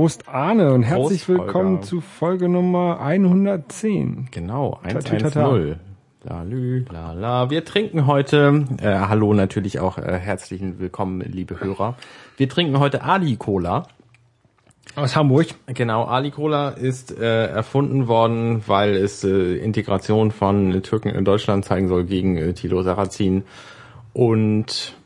Prost Arne und herzlich Prost, willkommen Holger. zu Folge Nummer 110. Genau, Tatütata. 110. Lalü, lala. Wir trinken heute, äh, hallo natürlich auch äh, herzlichen Willkommen, liebe Hörer. Wir trinken heute Ali Cola. Aus Hamburg. Genau, Ali Cola ist äh, erfunden worden, weil es äh, Integration von Türken in Deutschland zeigen soll gegen äh, Thilo Sarrazin. Und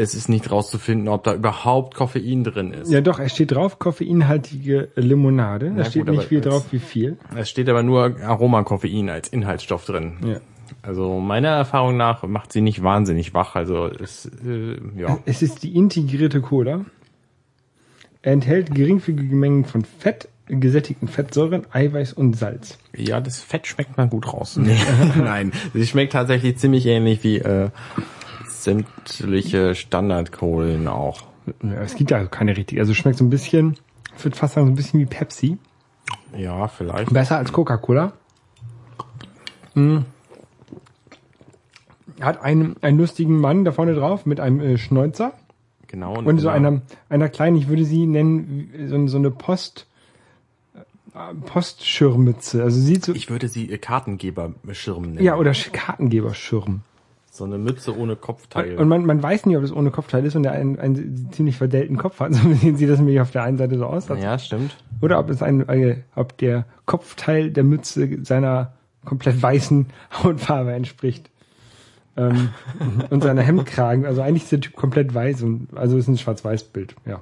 es ist nicht rauszufinden, ob da überhaupt Koffein drin ist. Ja doch, es steht drauf, koffeinhaltige Limonade. Da Ja, steht gut, nicht viel drauf, wie viel. Es steht aber nur Aromakoffein als Inhaltsstoff drin. Ja. Also meiner Erfahrung nach macht sie nicht wahnsinnig wach. Also es, äh, ja. Es ist die integrierte Cola. Er enthält geringfügige Mengen von Fett, gesättigten Fettsäuren, Eiweiß und Salz. ja, das Fett schmeckt man gut raus. Nee. Nein, sie schmeckt tatsächlich ziemlich ähnlich wie äh, sämtliche Standardkohlen auch. Ja, es gibt ja keine richtige. Also schmeckt so ein bisschen, ich würde fast sagen, so ein bisschen wie Pepsi. Ja, vielleicht. Besser als Coca-Cola. Mm. Hat einen, einen lustigen Mann da vorne drauf mit einem äh, Schnäuzer Genau. und so ja, einer, einer kleinen, ich würde sie nennen, so, so eine Post, äh, Postschirmmütze. Also sieht so, Ich würde sie äh, Kartengeberschirm nennen. ja, oder Sch- Kartengeberschirm. So eine Mütze ohne Kopfteil. Und man, man weiß nicht, ob es ohne Kopfteil ist und der einen, einen ziemlich verdellten Kopf hat. So sieht das nämlich auf der einen Seite so aus. ja, stimmt. Oder ob es ein, äh, ob der Kopfteil der Mütze seiner komplett weißen Hautfarbe entspricht. Ähm, und seiner Hemdkragen. Also eigentlich ist der Typ komplett weiß und also ist ein Schwarz-Weiß-Bild, ja.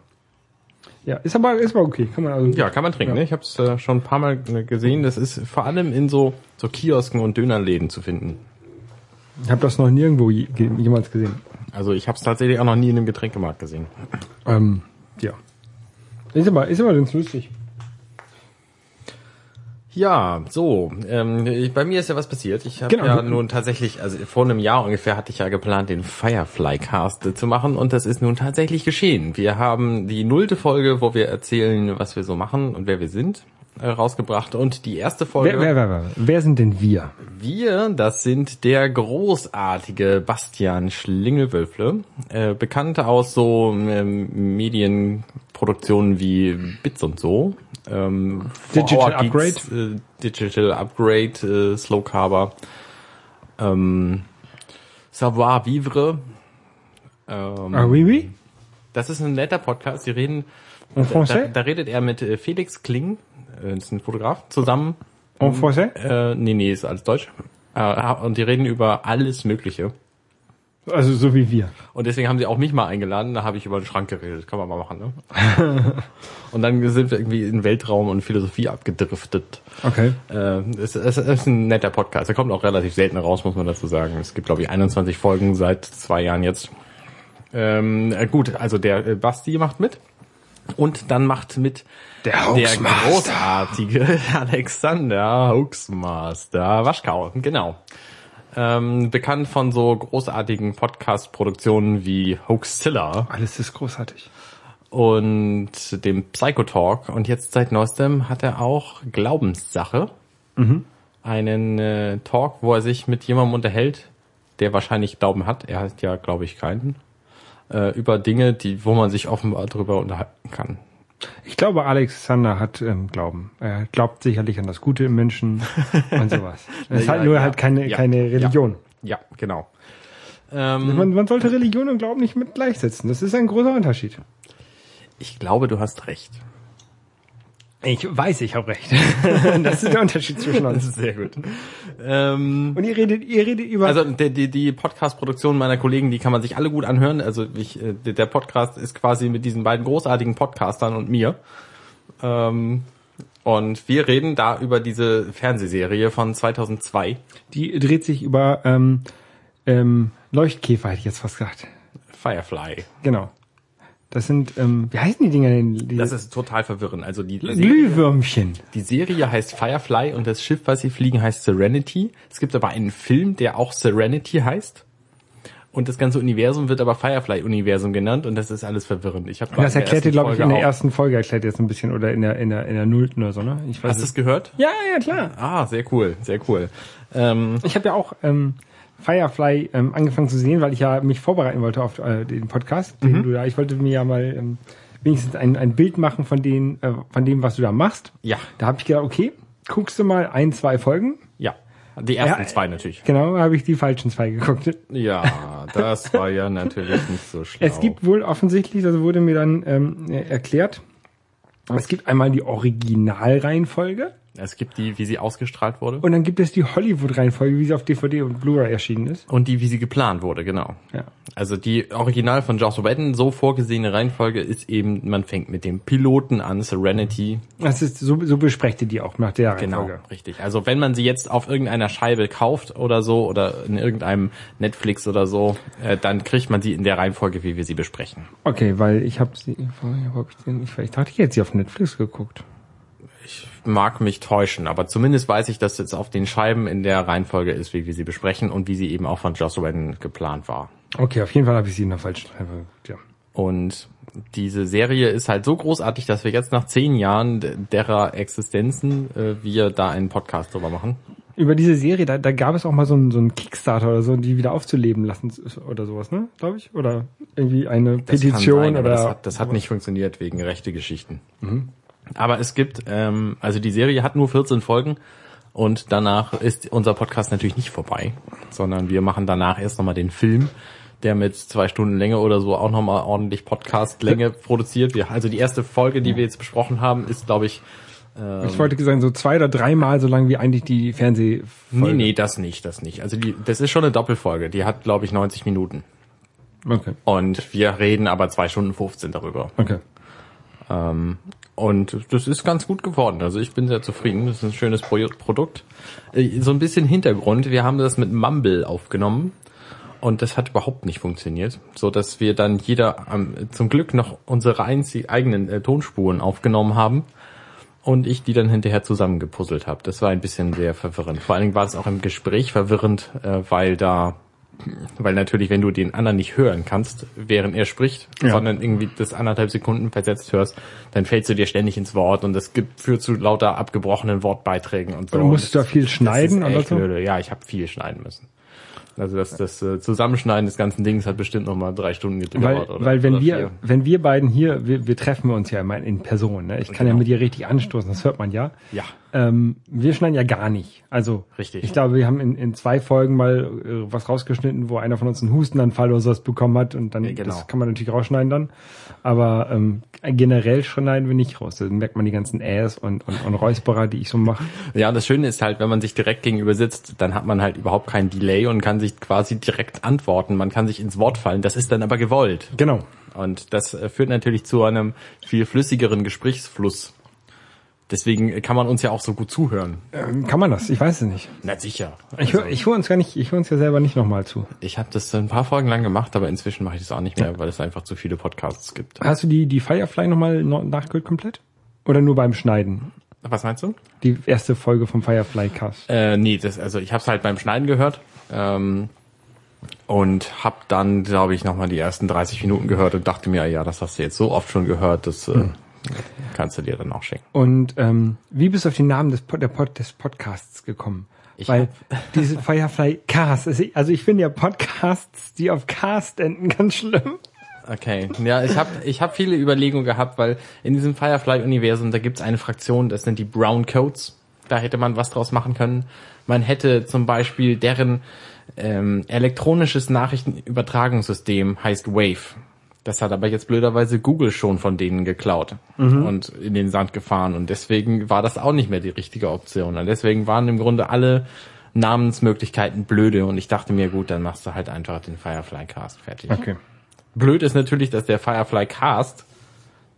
Ja, ist aber, ist aber okay. Kann man also, Ja, kann man trinken. Ja. Ne? Ich habe es äh, schon ein paar Mal äh, gesehen. Das ist vor allem in so, so Kiosken und Dönerläden zu finden. Ich habe das noch nirgendwo je, jemals gesehen. Also ich habe es tatsächlich auch noch nie in einem Getränkemarkt gesehen. Ähm, ja. Ist aber, ist aber ganz lustig. Ja, so, ähm, ich- bei mir ist ja was passiert. Ich habe Genau. ja nun tatsächlich, also vor einem Jahr ungefähr hatte ich ja geplant, den Firefly Cast zu machen und das ist nun tatsächlich geschehen. Wir haben die nullte Folge, wo wir erzählen, was wir so machen und wer wir sind, rausgebracht und die erste Folge. Wer, wer, wer, wer, wer sind denn wir? Wir, das sind der großartige Bastian Schlingelwölfle, äh, bekannt aus so ähm, Medienproduktionen wie Bits und so. Ähm, Digital Geeks, Äh, Digital Upgrade, äh, Slow Carver, ähm, Savoir Vivre. Ähm, Ah, oui, oui? Das ist ein netter Podcast. Die reden, En da, français? da redet er mit äh, Felix Kling, äh, ist ein Fotograf, zusammen En français? äh, nee, nee, ist alles Deutsch. Äh, und die reden über alles Mögliche. Also so wie wir. Und deswegen haben sie auch mich mal eingeladen, da habe ich über den Schrank geredet. Kann man mal machen, ne? und dann sind wir irgendwie in Weltraum und Philosophie abgedriftet. Okay. Äh, es, es, es ist ein netter Podcast. Der kommt auch relativ selten raus, muss man dazu sagen. Es gibt, glaube ich, 21 Folgen seit zwei Jahren jetzt. Ähm, äh, gut, also der äh, Basti macht mit. Und dann macht mit Der der großartige Alexander Hoaxmaster Waschkau, genau. Ähm, bekannt von so großartigen Podcast-Produktionen wie Hoaxilla Alles ist großartig. und dem Psychotalk. Und jetzt seit neuestem hat er auch Glaubenssache. Einen äh, Talk, wo er sich mit jemandem unterhält, der wahrscheinlich Glauben hat. Er hat ja, glaube ich, keinen. Äh, über Dinge, die, wo man sich offenbar drüber unterhalten kann. Ich glaube, Alexander hat ähm, Glauben. Er glaubt sicherlich an das Gute im Menschen und sowas. Es ist Ja, halt nur ja, halt keine, ja, keine Religion. Ja, genau. Ähm, Man, man sollte Religion und Glauben nicht mit gleichsetzen. Das ist ein großer Unterschied. ich glaube, du hast recht. Ich weiß, ich habe recht. das ist der Unterschied zwischen Das uns. ist sehr gut. Ähm, Und ihr redet, ihr redet über. Also die, die, die Podcast-Produktion meiner Kollegen, die kann man sich alle gut anhören. Also ich, äh, der Podcast ist quasi mit diesen beiden großartigen Podcastern und mir. Ähm, und wir reden da über diese Fernsehserie von 2002. die dreht sich über ähm, ähm, Leuchtkäfer, hätte ich jetzt fast gesagt. Firefly. Genau. Das sind, ähm, wie heißen die Dinger denn? Die Das ist total verwirrend. Also die, Serie, Glühwürmchen. die Serie heißt Firefly und das Schiff, was sie fliegen, heißt Serenity. Es gibt aber einen Film, der auch Serenity heißt. Und das ganze Universum wird aber Firefly-Universum genannt und das ist alles verwirrend. Ich habe Das erklärt ihr, glaube ich, in der ersten Folge erklärt ihr jetzt ein bisschen oder in der, in der, in der nullten oder so, ne? Ich weiß Hast du es. es gehört? Ja, ja, klar. Ah, sehr cool, sehr cool. Ähm, Ich habe ja auch ähm, Firefly ähm, angefangen zu sehen, weil ich ja mich vorbereiten wollte auf äh, den Podcast, den du da. Ich wollte mir ja mal ähm, wenigstens ein, ein Bild machen von den, äh, von dem, was du da machst. Ja, Da habe ich gedacht, okay, guckst du mal ein, zwei Folgen. ja. Die ersten Ja, zwei natürlich. Genau, habe ich die falschen zwei geguckt. Ja, das war ja natürlich nicht so schlau. Es gibt wohl offensichtlich, das wurde mir dann ähm, erklärt, es gibt einmal die Originalreihenfolge es gibt die, wie sie ausgestrahlt wurde. und dann gibt es die Hollywood-Reihenfolge, wie sie auf DVD und Blu-ray erschienen ist. Und die, wie sie geplant wurde, genau. Ja. Also die Original von Joss Whedon so vorgesehene Reihenfolge ist eben, man fängt mit dem Piloten an, Serenity. Das ist, so, so besprecht ihr die auch nach der Genau, Reihenfolge. richtig. Also wenn man sie jetzt auf irgendeiner Scheibe kauft oder so oder in irgendeinem Netflix oder so, äh, dann kriegt man sie in der Reihenfolge, wie wir sie besprechen. Okay, weil ich habe sie, wo hab ich, denn, ich, ich dachte, ich hätte sie auf Netflix geguckt. Mag mich täuschen, aber zumindest weiß ich, dass jetzt auf den Scheiben in der Reihenfolge ist, wie wir sie besprechen und wie sie eben auch von Joss Whedon geplant war. Okay, auf jeden Fall habe ich sie in der falschen Reihenfolge ja. Und diese Serie ist halt so großartig, dass wir jetzt nach zehn Jahren de- derer Existenzen äh, wir da einen Podcast drüber machen. Über diese Serie, da, da gab es auch mal so einen so einen Kickstarter oder so, die wieder aufzuleben lassen oder sowas, ne? Glaube ich. Oder irgendwie eine Das Petition sein, aber oder. das hat, das hat nicht funktioniert wegen rechte Geschichten. Aber es gibt, ähm, also die Serie hat nur 14 Folgen und danach ist unser Podcast natürlich nicht vorbei, sondern wir machen danach erst nochmal den Film, der mit zwei Stunden Länge oder so auch nochmal ordentlich Podcast-Länge produziert. Wir, also die erste Folge, die wir jetzt besprochen haben, ist, glaube ich, ich wollte sagen, so zwei oder dreimal so lang wie eigentlich die Fernsehfolge. nee, nee, das nicht, das nicht. Also die, das ist schon eine Doppelfolge, die hat, glaube ich, 90 Minuten. Okay, Und wir reden aber zwei Stunden 15 darüber. okay. Und das ist ganz gut geworden. Also ich bin sehr zufrieden. Das ist ein schönes Pro Produkt. Äh, So ein bisschen Hintergrund. Wir haben das mit Mumble aufgenommen. Und das hat überhaupt nicht funktioniert, so dass wir dann jeder ähm, zum Glück noch unsere einzig eigenen äh, Tonspuren aufgenommen haben und ich die dann hinterher zusammengepuzzelt habe. Das war ein bisschen sehr verwirrend. Vor allen Dingen war es auch im Gespräch verwirrend, äh, weil da, weil natürlich, wenn du den anderen nicht hören kannst, während er spricht, Ja. sondern irgendwie das anderthalb Sekunden versetzt hörst, dann fällst du dir ständig ins Wort und das gibt, führt zu lauter abgebrochenen Wortbeiträgen und so. Musst du Und da viel schneiden oder so? blöde. Ja, ich habe viel schneiden müssen. Also das, das äh, Zusammenschneiden des ganzen Dings hat bestimmt noch mal drei Stunden Weil, gedauert. oder, weil wenn oder wir, vier. wenn wir beiden hier, wir, wir treffen uns ja immer in Person, ne? Ich kann ja Genau. mit dir richtig anstoßen, das hört man ja. Ja, Ähm, wir schneiden ja gar nicht. Also Richtig. ich glaube, wir haben in, in zwei Folgen mal äh, was rausgeschnitten, wo einer von uns einen Hustenanfall oder sowas bekommen hat und dann Ja, genau. das kann man natürlich rausschneiden dann. Aber ähm, generell schneiden wir nicht raus. Dann merkt man die ganzen Äs und, und, und Räusperer, die ich so mache. Ja, und das Schöne ist halt, wenn man sich direkt gegenüber sitzt, dann hat man halt überhaupt keinen Delay und kann sich quasi direkt antworten. Man kann sich ins Wort fallen. Das ist dann aber gewollt. Genau. Und das äh, führt natürlich zu einem viel flüssigeren Gesprächsfluss. Deswegen kann man uns ja auch so gut zuhören. Ähm, kann man das? Ich weiß es nicht. Na sicher. Ich höre ich hör uns gar nicht, ich höre uns ja selber nicht nochmal zu. Ich habe das ein paar Folgen lang gemacht, aber inzwischen mache ich das auch nicht mehr, weil es einfach zu viele Podcasts gibt. Hast du die, die Firefly nochmal no- nachgehört komplett? Oder nur beim Schneiden? Was meinst du? Die erste Folge vom Firefly Cast. Äh, nee, das, also ich habe es halt beim Schneiden gehört ähm, und habe dann, glaube ich, nochmal die ersten 30 Minuten gehört und dachte mir, ja, das hast du jetzt so oft schon gehört, das äh, kannst du dir dann auch schenken. Und ähm, wie bist du auf den Namen des, Pod, der Pod, des Podcasts gekommen? Ich Weil diese Firefly Cast, also ich- also ich finde ja Podcasts, die auf Cast enden, ganz schlimm. Okay, ja, ich habe ich hab viele Überlegungen gehabt, weil in diesem Firefly-Universum, da gibt's eine Fraktion, das sind die Brown Coats. Da hätte man was draus machen können. Man hätte zum Beispiel deren ähm, elektronisches Nachrichtenübertragungssystem heißt Wave. Das hat aber jetzt blöderweise Google schon von denen geklaut und in den Sand gefahren. Und deswegen war das auch nicht mehr die richtige Option. Und deswegen waren im Grunde alle Namensmöglichkeiten blöde. Und ich dachte mir, gut, dann machst du halt einfach den Firefly Cast fertig. Okay. Blöd ist natürlich, dass der Firefly Cast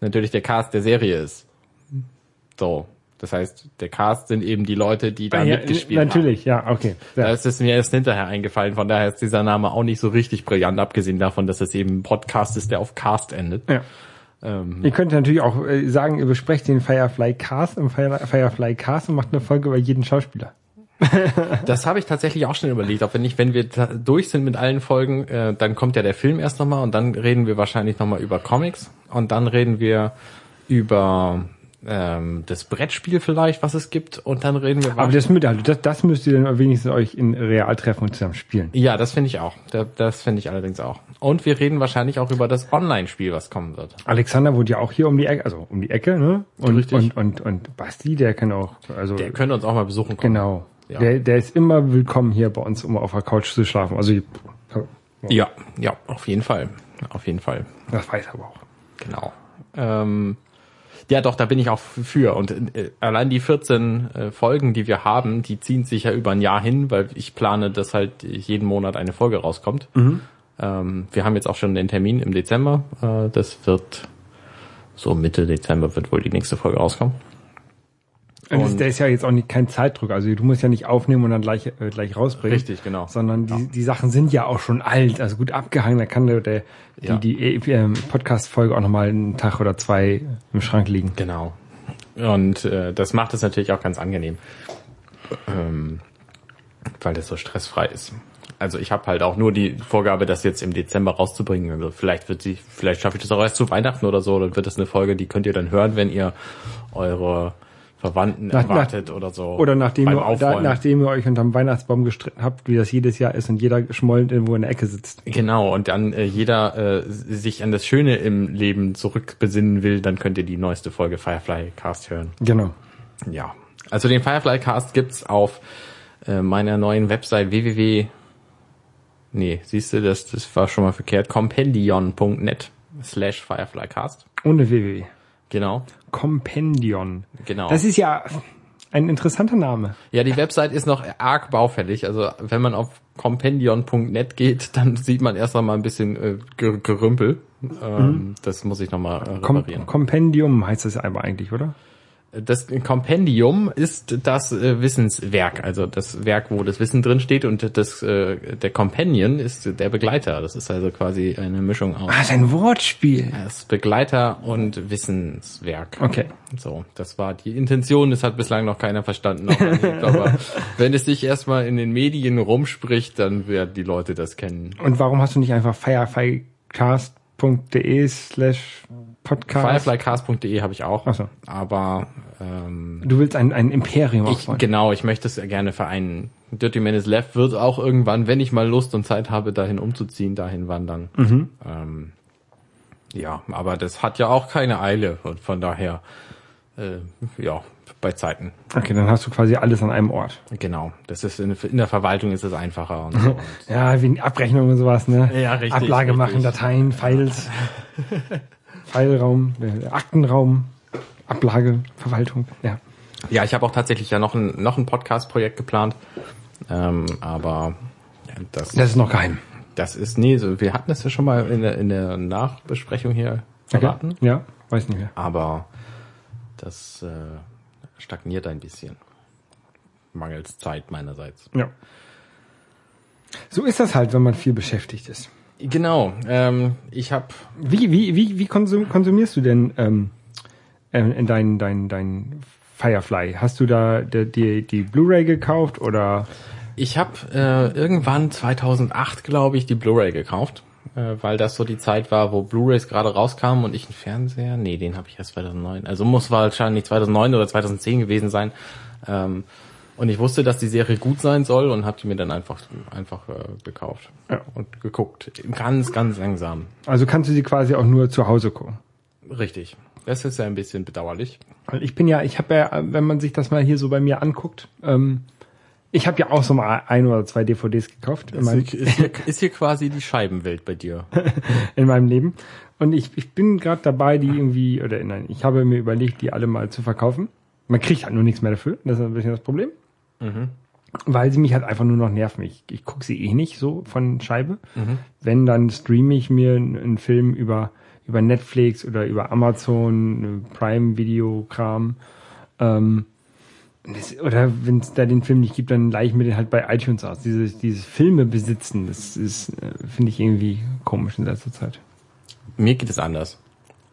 natürlich der Cast der Serie ist. So. Das heißt, der Cast sind eben die Leute, die da ja, mitgespielt haben. natürlich, ja, okay. Da Ja. ist es mir erst hinterher eingefallen, von daher ist dieser Name auch nicht so richtig brillant, abgesehen davon, dass es eben ein Podcast ist, der auf Cast endet. ja. Ähm, Ihr könnt natürlich auch äh, sagen, ihr besprecht den Firefly Cast im Fire, Firefly Cast und macht eine Folge über jeden Schauspieler. das habe ich tatsächlich auch schon überlegt, ob wir nicht, wenn wir da durch sind mit allen Folgen, äh, dann kommt ja der Film erst nochmal und dann reden wir wahrscheinlich nochmal über Comics und dann reden wir über ähm, das Brettspiel vielleicht, was es gibt, und dann reden wir Aber das, mit, also das, das müsst ihr dann wenigstens euch in real treffen und zusammen spielen. Ja, das finde ich auch. Da- Das finde ich allerdings auch. Und wir reden wahrscheinlich auch über das Online-Spiel, was kommen wird. Alexander wohnt ja auch hier um die Ecke, also um die Ecke, ne? Und, Richtig. und, und, und Basti, der kann auch, also Der könnte uns auch mal besuchen kommen. genau. Ja. Der, der ist immer willkommen hier bei uns, um auf der Couch zu schlafen. Also Ja, ja, auf jeden Fall. Auf jeden Fall. das weiß er aber auch. Genau. Ähm, ja, doch, da bin ich auch für. Und äh, allein die 14 äh, Folgen, die wir haben, die ziehen sich ja über ein Jahr hin, weil ich plane, dass halt jeden Monat eine Folge rauskommt. Ähm, wir haben jetzt auch schon den Termin im Dezember. Äh, das wird so Mitte Dezember wird wohl die nächste Folge rauskommen. Und, Und- der ist ja jetzt auch nicht kein Zeitdruck. Also du musst ja nicht aufnehmen und dann gleich, äh, gleich rausbringen. Richtig, genau. Sondern die, die Sachen sind ja auch schon alt, also gut abgehangen. Da kann der, der Ja. die, die ähm, Podcast-Folge auch nochmal einen Tag oder zwei im Schrank liegen. Genau. Und äh, das macht es natürlich auch ganz angenehm, ähm, weil das so stressfrei ist. Also ich habe halt auch nur die Vorgabe, das jetzt im Dezember rauszubringen. Also vielleicht wird sie, vielleicht schaffe ich das auch erst zu Weihnachten oder so. Dann wird das eine Folge, die könnt ihr dann hören, wenn ihr eure Verwandten Nach- erwartet nach- oder so. Oder nachdem ihr, da, nachdem ihr euch unterm Weihnachtsbaum gestritten habt, wie das jedes Jahr ist und jeder geschmollen irgendwo in der Ecke sitzt. Genau, und dann äh, jeder äh, sich an das Schöne im Leben zurückbesinnen will, dann könnt ihr die neueste Folge Firefly Cast hören. Genau. Ja, also den Firefly Cast gibt's auf äh, meiner neuen Website www. Nee, siehst du, das, das war schon mal verkehrt. Compendion.net slash Fireflycast. Ohne www. Genau, Compendion. genau. Das ist ja ein interessanter Name. ja, die Website ist noch arg baufällig. Also wenn man auf compendion.net geht, dann sieht man erst noch mal ein bisschen äh, Ge- Gerümpel. Ähm, Das muss ich noch mal äh, Com reparieren. Compendium heißt das aber eigentlich, oder? Das Kompendium ist das äh, Wissenswerk, also das Werk, wo das Wissen drin steht und das äh, der Companion ist der Begleiter. Das ist also quasi eine Mischung aus Ah, das ist ein Wortspiel. das Begleiter und Wissenswerk. Okay. So, das war die Intention, das hat bislang noch keiner verstanden. Nicht. Aber wenn es sich erstmal in den Medien rumspricht, dann werden die Leute das kennen. Und warum hast du nicht einfach fireflycast.de slash podcast? Fireflycast.de habe ich auch, Ach so. aber ähm, Du willst ein, ein Imperium Ich, aufbauen. genau, ich möchte es gerne vereinen. Dirty Man is Left wird auch irgendwann, wenn ich mal Lust und Zeit habe, dahin umzuziehen, dahin wandern. Ähm, ja, aber das hat ja auch keine Eile und von daher, äh, ja, bei Zeiten. Okay, dann hast du quasi alles an einem Ort. Genau, das ist in, in der Verwaltung ist es einfacher. Und so. Ja, wie Abrechnung und sowas, ne? Ja, richtig, Ablage machen, richtig. Dateien, Files, Fileraum, äh, Aktenraum, Ablage, Verwaltung, ja. ja, ich habe auch tatsächlich ja noch ein noch ein Podcast-Projekt geplant, ähm, aber das, Das ist noch geheim. das ist nee, so, wir hatten das ja schon mal in der in der Nachbesprechung hier verraten. Ja, weiß nicht mehr. aber das äh, stagniert ein bisschen. Mangels Zeit meinerseits. Ja. So ist das halt, wenn man viel beschäftigt ist. Genau, ähm, ich habe Wie, wie, wie, wie konsum, konsumierst du denn ähm, ähm, in dein, dein, dein Firefly? Hast du da die, die, Blu-ray gekauft oder? ich hab, äh, irgendwann 2008, glaube ich, die Blu-ray gekauft, äh, weil das so die Zeit war, wo Blu-rays gerade rauskamen und ich einen Fernseher, nee, den habe ich erst 2009, also muss wahrscheinlich 2009 oder 2010 gewesen sein. Ähm, und ich wusste, dass die Serie gut sein soll und habe die mir dann einfach einfach äh, gekauft Ja. und geguckt. Ganz, ganz langsam. Also kannst du sie quasi auch nur zu Hause gucken? Richtig. Das ist ja ein bisschen bedauerlich. Weil ich bin ja, ich habe ja, wenn man sich das mal hier so bei mir anguckt, ähm, ich habe ja auch so mal ein oder zwei DVDs gekauft Ist hier, ist, hier, ist hier quasi die Scheibenwelt bei dir. in meinem Leben. Und ich, ich bin gerade dabei, die irgendwie, oder nein, ich habe mir überlegt, die alle mal zu verkaufen. Man kriegt halt nur nichts mehr dafür. Das ist ein bisschen das Problem. Weil sie mich halt einfach nur noch nerven. Ich, ich gucke sie eh nicht so von Scheibe. Wenn, dann streame ich mir einen, Film über, über Netflix oder über Amazon, äh, Prime Video Kram. Ähm, das, oder wenn es da den Film nicht gibt, dann leih ich mir den halt bei iTunes aus. Dieses, dieses Filme besitzen, das ist, äh, finde ich irgendwie komisch in letzter Zeit. Mir geht es anders.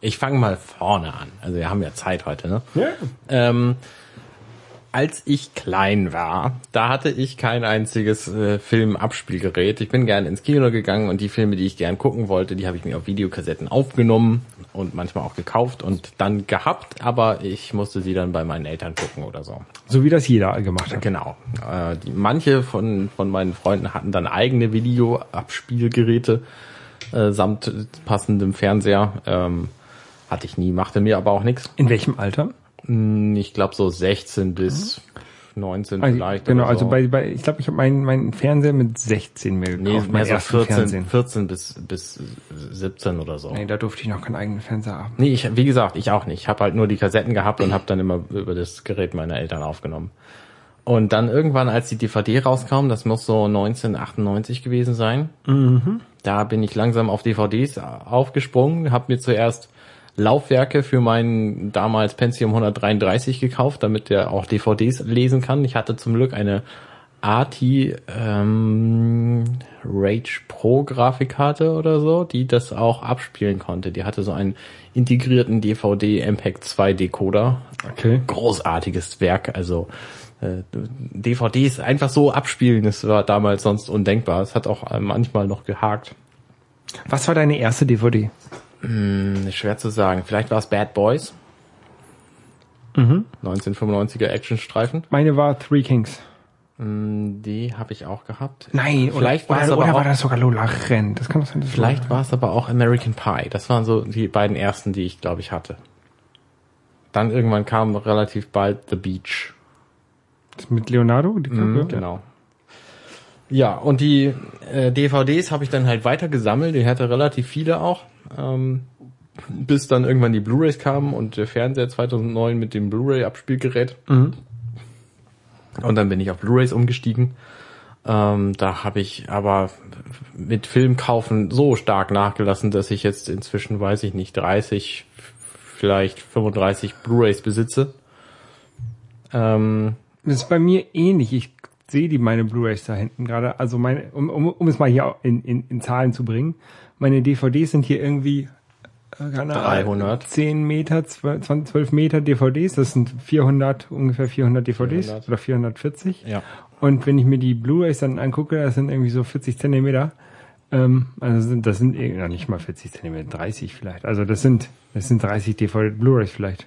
Ich fange mal vorne an. Also wir haben ja Zeit heute, ne? Ja. Ähm, als ich klein war, da hatte ich kein einziges äh, Filmabspielgerät. Ich bin gerne ins Kino gegangen und die Filme, die ich gern gucken wollte, die habe ich mir auf Videokassetten aufgenommen und manchmal auch gekauft und dann gehabt, aber ich musste sie dann bei meinen Eltern gucken oder so. So wie das jeder gemacht hat. Genau. Äh, die, manche von, von meinen Freunden hatten dann eigene Videoabspielgeräte äh, samt passendem Fernseher. Ähm, hatte ich nie, machte mir aber auch nichts. In welchem Alter? Hm, Ich glaube so 16 bis 19 Also, vielleicht. genau, oder so. also bei, bei ich glaube, ich habe meinen meinen Fernseher mit 16 mir gekauft. Nee, mehr so ersten 14, Fernsehen. 14 bis, bis 17 oder so. Nee, da durfte ich noch keinen eigenen Fernseher haben. Nee, ich, wie gesagt, ich auch nicht. Ich habe halt nur die Kassetten gehabt und habe dann immer über das Gerät meiner Eltern aufgenommen. Und dann irgendwann, als die DVD rauskam, das muss so 1998 gewesen sein, da bin ich langsam auf DVDs aufgesprungen, habe mir zuerst Laufwerke für meinen damals Pentium 133 gekauft, damit der auch DVDs lesen kann. Ich hatte zum Glück eine ATI ähm, Rage Pro Grafikkarte oder so, die das auch abspielen konnte. Die hatte so einen integrierten DVD MPEG 2 Decoder. Okay. Großartiges Werk, also äh, DVDs einfach so abspielen, das war damals sonst undenkbar. Es hat auch äh, manchmal noch gehakt. Was war deine erste DVD? Hm, schwer zu sagen. Vielleicht war es Bad Boys. Mhm. 1995er Actionstreifen. Meine war Three Kings. Hm, Die habe ich auch gehabt. Nein, Vielleicht oder, war es oder, aber oder war auch- das sogar Lola Renn? Das kann doch sein, Vielleicht war es aber auch American Pie. Das waren so die beiden ersten, die ich, glaube ich, hatte. Dann irgendwann kam relativ bald The Beach. Das mit Leonardo? Die Mhm, genau. Ja, und die äh, DVDs habe ich dann halt weiter gesammelt. Ich hatte relativ viele auch. Ähm, bis dann irgendwann die Blu-rays kamen und der Fernseher 2009 mit dem Blu-ray-Abspielgerät. Mhm. Und dann bin ich auf Blu-rays umgestiegen. Ähm, da habe ich aber mit Filmkaufen so stark nachgelassen, dass ich jetzt inzwischen, weiß ich nicht, 30, vielleicht 35 Blu-rays besitze. Ähm, Das ist bei mir ähnlich. Ich sehe die meine Blu-rays da hinten gerade. Also meine, um, um, um es mal hier in, in, in Zahlen zu bringen. Meine DVDs sind hier irgendwie äh, keine Ahnung, 300. 10 Meter, 12, 20, 12 Meter DVDs. Das sind 400, ungefähr 400 DVDs 400. oder 440. ja. Und wenn ich mir die Blu-rays dann angucke, das sind irgendwie so 40 Zentimeter. Ähm, also sind, das sind eh- ja, nicht mal 40 Zentimeter, 30 vielleicht. Also das sind, das sind 30 DVD Blu-rays vielleicht.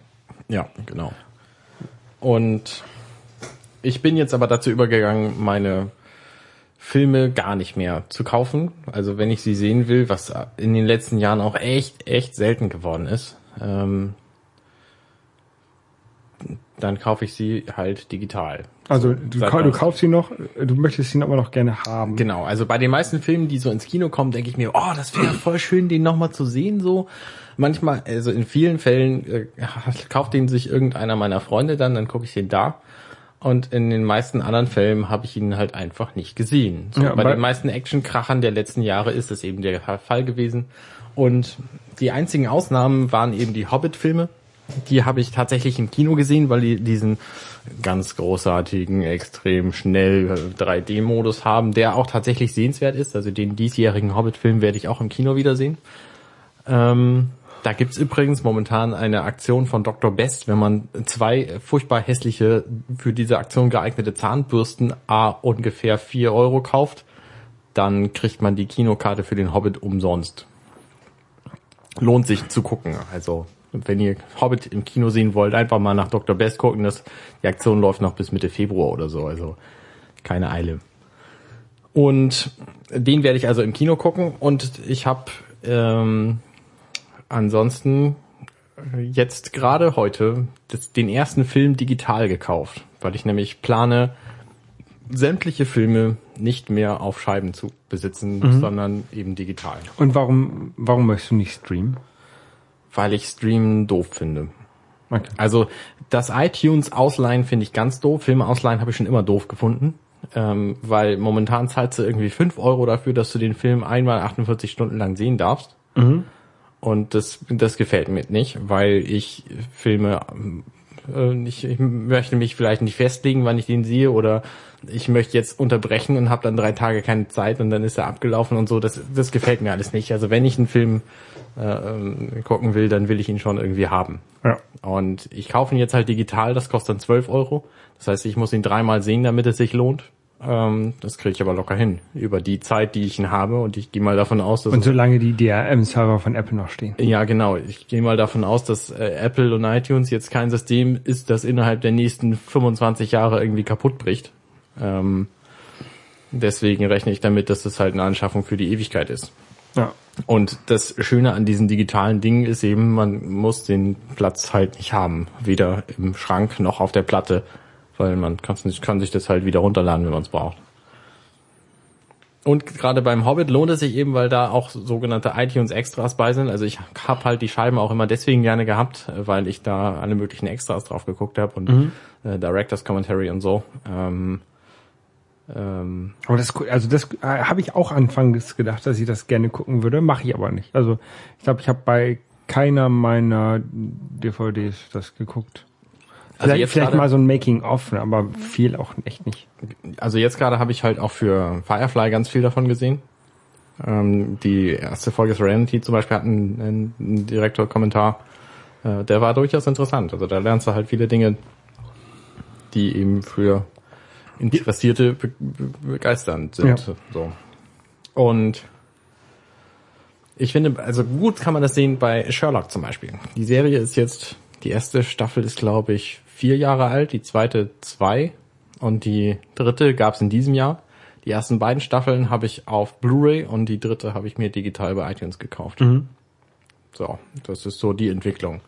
Ja, genau. Und ich bin jetzt aber dazu übergegangen, meine Filme gar nicht mehr zu kaufen. Also wenn ich sie sehen will, was in den letzten Jahren auch echt, echt selten geworden ist, ähm, dann kaufe ich sie halt digital. Also du, du kaufst sie noch, du möchtest sie aber noch gerne haben. Genau, also bei den meisten Filmen, die so ins Kino kommen, denke ich mir, oh, das wäre voll schön, den nochmal zu sehen, so. Manchmal, also in vielen Fällen äh, kauft den sich irgendeiner meiner Freunde dann, dann gucke ich den da. Und in den meisten anderen Fällen habe ich ihn halt einfach nicht gesehen. So, Ja, bei bei- den meisten Actionkrachern der letzten Jahre ist das eben der Fall gewesen. Und die einzigen Ausnahmen waren eben die Hobbit-Filme. Die habe ich tatsächlich im Kino gesehen, weil die diesen ganz großartigen, extrem schnell äh, 3D-Modus haben, der auch tatsächlich sehenswert ist. Also den diesjährigen Hobbit-Film werde ich auch im Kino wiedersehen. Ähm, da gibt's übrigens momentan eine Aktion von Dr. Best, wenn man zwei furchtbar hässliche, für diese Aktion geeignete Zahnbürsten a ungefähr 4 Euro kauft, dann kriegt man die Kinokarte für den Hobbit umsonst. Lohnt sich zu gucken. Also wenn ihr Hobbit im Kino sehen wollt, einfach mal nach Dr. Best gucken. Das, die Aktion läuft noch bis Mitte Februar oder so. Also keine Eile. Und den werde ich also im Kino gucken. Und ich habe ähm, ansonsten jetzt gerade heute das, den ersten Film digital gekauft, weil ich nämlich plane, sämtliche Filme nicht mehr auf Scheiben zu besitzen, sondern eben digital. Und warum, warum möchtest du nicht streamen? Weil ich Streamen doof finde. Okay. Also das iTunes ausleihen finde ich ganz doof. Filme ausleihen habe ich schon immer doof gefunden. Ähm, weil momentan zahlst du irgendwie 5 Euro dafür, dass du den Film einmal 48 Stunden lang sehen darfst. Und das, das gefällt mir nicht, weil ich Filme, äh, ich, ich möchte mich vielleicht nicht festlegen, wann ich den sehe oder ich möchte jetzt unterbrechen und habe dann drei Tage keine Zeit und dann ist er abgelaufen und so. Das, das gefällt mir alles nicht. Also wenn ich einen Film äh, ähm, gucken will, dann will ich ihn schon irgendwie haben. Ja. Und ich kaufe ihn jetzt halt digital, das kostet dann 12 Euro. Das heißt, ich muss ihn dreimal sehen, damit es sich lohnt. Ähm, das kriege ich aber locker hin. Über die Zeit, die ich ihn habe. Und ich gehe mal davon aus, dass... Und solange die DRM-Server von Apple noch stehen. Ja, genau. Ich gehe mal davon aus, dass äh, Apple und iTunes jetzt kein System ist, das innerhalb der nächsten 25 Jahre irgendwie kaputt bricht. Ähm, deswegen rechne ich damit, dass das halt eine Anschaffung für die Ewigkeit ist. Ja. Und das Schöne an diesen digitalen Dingen ist eben, man muss den Platz halt nicht haben. Weder im Schrank noch auf der Platte. Weil man kann, kann sich das halt wieder runterladen, wenn man es braucht. Und gerade beim Hobbit lohnt es sich eben, weil da auch sogenannte iTunes Extras bei sind. Also ich habe halt die Scheiben auch immer deswegen gerne gehabt, weil ich da alle möglichen Extras drauf geguckt habe und mhm. äh, Directors Commentary und so. Ähm, ähm, aber das, also das äh, habe ich auch anfangs gedacht, dass ich das gerne gucken würde, mache ich aber nicht. Also ich glaube, ich habe bei keiner meiner DVDs das geguckt. Also vielleicht, vielleicht mal so ein Making-of, ne, aber viel auch echt nicht. Also jetzt gerade habe ich halt auch für Firefly ganz viel davon gesehen. Ähm, die erste Folge Serenity zum Beispiel hat einen, einen Direktor-Kommentar. Äh, der war durchaus interessant. Also da lernst du halt viele Dinge, die eben für Interessierte be begeisternd sind. Ja. So. Und ich finde, also gut kann man das sehen bei Sherlock zum Beispiel. Die Serie ist jetzt, die erste Staffel ist, glaube ich, vier Jahre alt, die zweite zwei und die dritte gab es in diesem Jahr. Die ersten beiden Staffeln habe ich auf Blu-ray und die dritte habe ich mir digital bei iTunes gekauft. Mhm. So, das ist so die Entwicklung.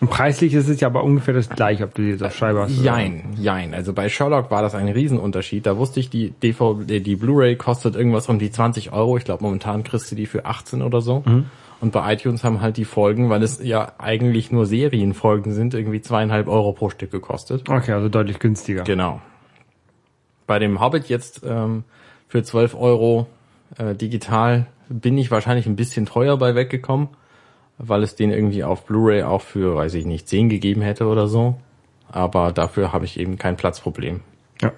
Und preislich ist es ja aber ungefähr das gleiche, ob du jetzt auf Scheibe hast. Jein, oder? jein. Also bei Sherlock war das ein Riesenunterschied. Da wusste ich, die DVD, die Blu-ray kostet irgendwas um die 20 Euro. Ich glaube, momentan kriegst du die für 18 oder so. Mhm. Und bei iTunes haben halt die Folgen, weil es ja eigentlich nur Serienfolgen sind, irgendwie zweieinhalb Euro pro Stück gekostet. Okay, also deutlich günstiger. Genau. Bei dem Hobbit jetzt ähm, für 12 Euro äh, digital bin ich wahrscheinlich ein bisschen teuer bei weggekommen, weil es den irgendwie auf Blu-ray auch für, weiß ich nicht, 10 gegeben hätte oder so. Aber dafür habe ich eben kein Platzproblem. Ja.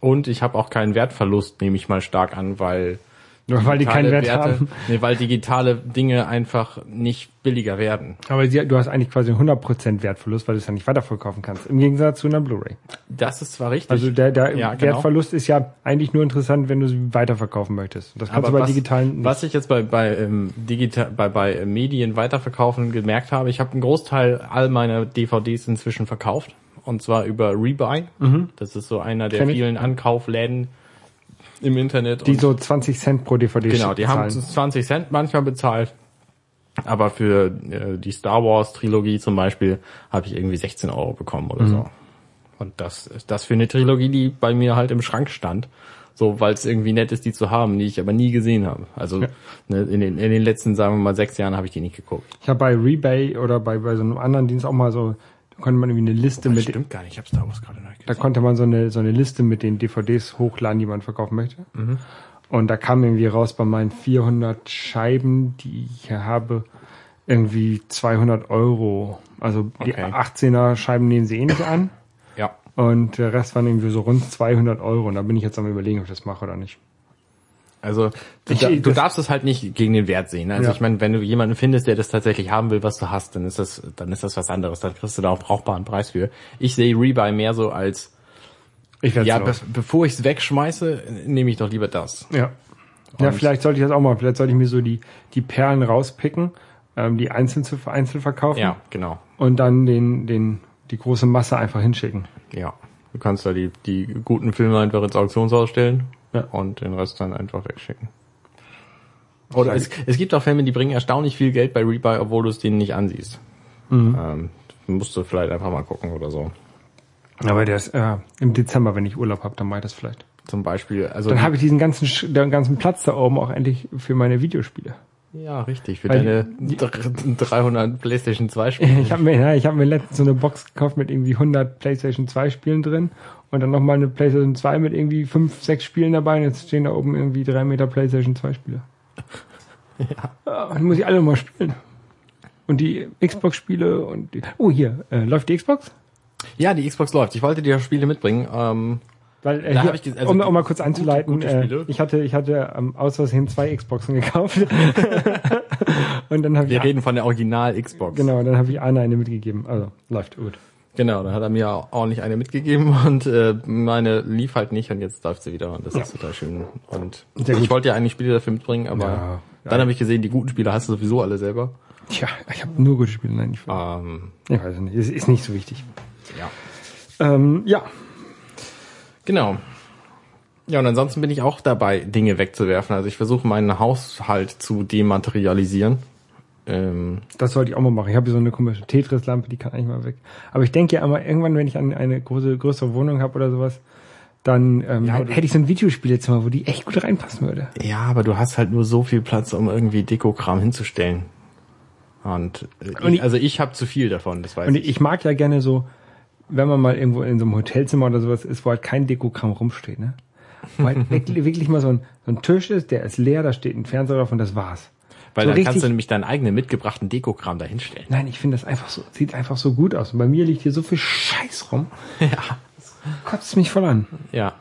Und ich habe auch keinen Wertverlust, nehme ich mal stark an, weil nur weil die keinen Wert Werte, haben. Nee, weil digitale Dinge einfach nicht billiger werden. Aber du hast eigentlich quasi 100% Wertverlust, weil du es ja nicht weiterverkaufen kannst. Im Gegensatz zu einer Blu-ray. Das ist zwar richtig. Also der, der ja, genau. Wertverlust ist ja eigentlich nur interessant, wenn du sie weiterverkaufen möchtest. Das kannst Aber du bei was, digitalen nicht. Was ich jetzt bei, bei, ähm, digital, bei, bei Medien weiterverkaufen gemerkt habe, ich habe einen Großteil all meiner DVDs inzwischen verkauft. Und zwar über Rebuy. Mhm. Das ist so einer der vielen Ankaufläden, im Internet. Die so 20 Cent pro DVD Genau, die bezahlen. haben 20 Cent manchmal bezahlt. Aber für äh, die Star Wars Trilogie zum Beispiel habe ich irgendwie 16 Euro bekommen oder mhm. so. Und das ist das für eine Trilogie, die bei mir halt im Schrank stand. So, weil es irgendwie nett ist, die zu haben, die ich aber nie gesehen habe. Also ja. ne, in, den, in den letzten, sagen wir mal, sechs Jahren habe ich die nicht geguckt. Ich habe bei Rebay oder bei, bei so einem anderen Dienst auch mal so konnte man irgendwie eine Liste das mit. Stimmt gar nicht, ich habe Star Wars gerade Da konnte man so eine, so eine Liste mit den DVDs hochladen, die man verkaufen möchte. Mhm. Und da kam irgendwie raus bei meinen 400 Scheiben, die ich habe, irgendwie 200 Euro. Also die okay. 18er Scheiben nehmen sie eh nicht an. Ja. Und der Rest waren irgendwie so rund 200 Euro. Und da bin ich jetzt am überlegen, ob ich das mache oder nicht. Also du, ich, du darfst es halt nicht gegen den Wert sehen. Also ja. ich meine, wenn du jemanden findest, der das tatsächlich haben will, was du hast, dann ist das, dann ist das was anderes. Dann kriegst du da auch brauchbaren Preis für. Ich sehe Rebuy mehr so als ich ja, be bevor ich es wegschmeiße, nehme ich doch lieber das. Ja. Und ja, vielleicht sollte ich das auch mal. Vielleicht sollte ich mir so die die Perlen rauspicken, ähm, die einzeln zu einzeln verkaufen. Ja, genau. Und dann den den die große Masse einfach hinschicken. Ja. Du kannst da die die guten Filme einfach ins Auktionshaus stellen ja. Und den Rest dann einfach wegschicken. Oder es, es gibt auch Filme, die bringen erstaunlich viel Geld bei Rebuy, obwohl du es denen nicht ansiehst. Mhm. Ähm, musst du vielleicht einfach mal gucken oder so. Aber der ist äh, im Dezember, wenn ich Urlaub habe, dann mache ich das vielleicht. Zum Beispiel. Also dann habe ich diesen ganzen, den ganzen Platz da oben auch endlich für meine Videospiele. Ja, richtig. Für Weil deine 300 PlayStation 2 Spiele. Ich habe mir, ja, ich habe mir letztens so eine Box gekauft mit irgendwie 100 PlayStation 2 Spielen drin und dann nochmal eine PlayStation 2 mit irgendwie 5, 6 Spielen dabei und jetzt stehen da oben irgendwie 3 Meter PlayStation 2 Spiele. Ja. Ah, dann muss ich alle mal spielen. Und die Xbox-Spiele und die, oh hier, äh, läuft die Xbox? Ja, die Xbox läuft. Ich wollte dir Spiele mitbringen. Ähm, weil, äh, hier, ich, also um, um mal kurz einzuleiten, gute, gute äh, ich hatte, ich hatte ähm, aus Versehen zwei Xboxen gekauft. und dann habe Wir ich, reden von der Original Xbox. Genau, dann habe ich Anna eine mitgegeben. Also läuft gut. Genau, da hat er mir auch ordentlich eine mitgegeben und äh, meine lief halt nicht und jetzt läuft sie wieder und das Ja. ist total schön. Und Sehr gut. ich wollte ja eigentlich Spiele dafür mitbringen, aber Ja, dann habe ich gesehen, die guten Spiele hast du sowieso alle selber. Tja, ich habe nur gute Spiele. Nein, ich, Ähm, ich weiß es nicht. Es ist nicht so wichtig. ja. Ähm, ja, Genau. Ja, und ansonsten bin ich auch dabei, Dinge wegzuwerfen. Also ich versuche meinen Haushalt zu dematerialisieren. Ähm, das sollte ich auch mal machen. Ich habe hier so eine komische Tetris-Lampe, die kann eigentlich mal weg. Aber ich denke ja immer, irgendwann, wenn ich an eine große, größere Wohnung habe oder sowas, dann ähm, Ja, hätte ich so ein Videospielezimmer, wo die echt gut reinpassen würde. ja, aber du hast halt nur so viel Platz, um irgendwie Dekokram hinzustellen. Und, äh, Und ich, also ich habe zu viel davon, das weiß Und ich. ich mag ja gerne so, wenn man mal irgendwo in so einem Hotelzimmer oder sowas ist, wo halt kein Dekokram rumsteht, ne? Wo halt wirklich, wirklich mal so ein, so ein Tisch ist, der ist leer, da steht ein Fernseher drauf und das war's. Weil so dann kannst du nämlich deinen eigenen mitgebrachten Dekokram dahinstellen. Nein, ich finde das einfach so, sieht einfach so gut aus. Und bei mir liegt hier so viel Scheiß rum. Ja. Kotzt mich voll an. Ja.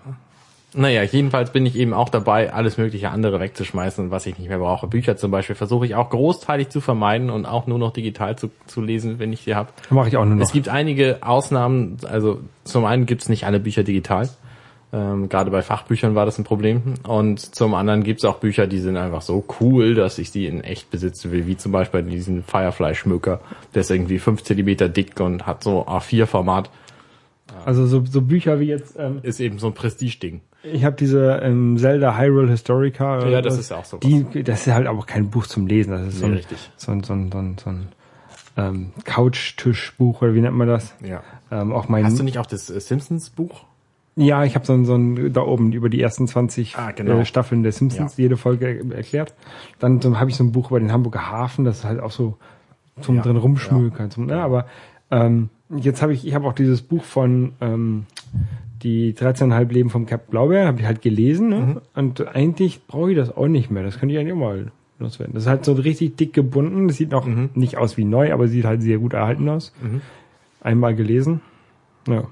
Naja, jedenfalls bin ich eben auch dabei, alles mögliche andere wegzuschmeißen, was ich nicht mehr brauche. Bücher zum Beispiel versuche ich auch großteilig zu vermeiden und auch nur noch digital zu, zu lesen, wenn ich sie habe. Mache ich auch nur noch. Es gibt einige Ausnahmen, also zum einen gibt's nicht alle Bücher digital. Ähm, gerade bei Fachbüchern war das ein Problem. Und zum anderen gibt's auch Bücher, die sind einfach so cool, dass ich die in echt besitzen will, wie zum Beispiel diesen Firefly-Schmücker. Der ist irgendwie fünf Zentimeter dick und hat so A4-Format. Also so, so Bücher wie jetzt, ähm, Ist eben so ein Prestige-Ding. ich habe diese ähm, Zelda Hyrule Historica. Ja, das ist auch sowas. Die, das ist halt auch kein Buch zum Lesen. Das ist so Nee, ein, richtig. so ein, so ein, so ein, so ein ähm, Couchtischbuch oder wie nennt man das? Ja. Ähm, auch mein, Hast du nicht auch das äh, Simpsons-Buch? Ja, ich habe so ein, so ein da oben über die ersten 20 Ah, genau. äh, Staffeln der Simpsons, Ja. jede Folge er- erklärt. Dann so, habe ich so ein Buch über den Hamburger Hafen, das ist halt auch so zum Ja, drin rumschmökern. Zum, ne? Aber ähm, jetzt habe ich, ich habe auch dieses Buch von ähm, die 13,5 Leben vom Cap Blaubeer, habe ich halt gelesen. Ne? Mhm. Und eigentlich brauche ich das auch nicht mehr. Das könnte ich eigentlich auch mal loswerden. Das ist halt so richtig dick gebunden. Das sieht noch Mhm. nicht aus wie neu, aber sieht halt sehr gut erhalten aus. Einmal gelesen. Ja.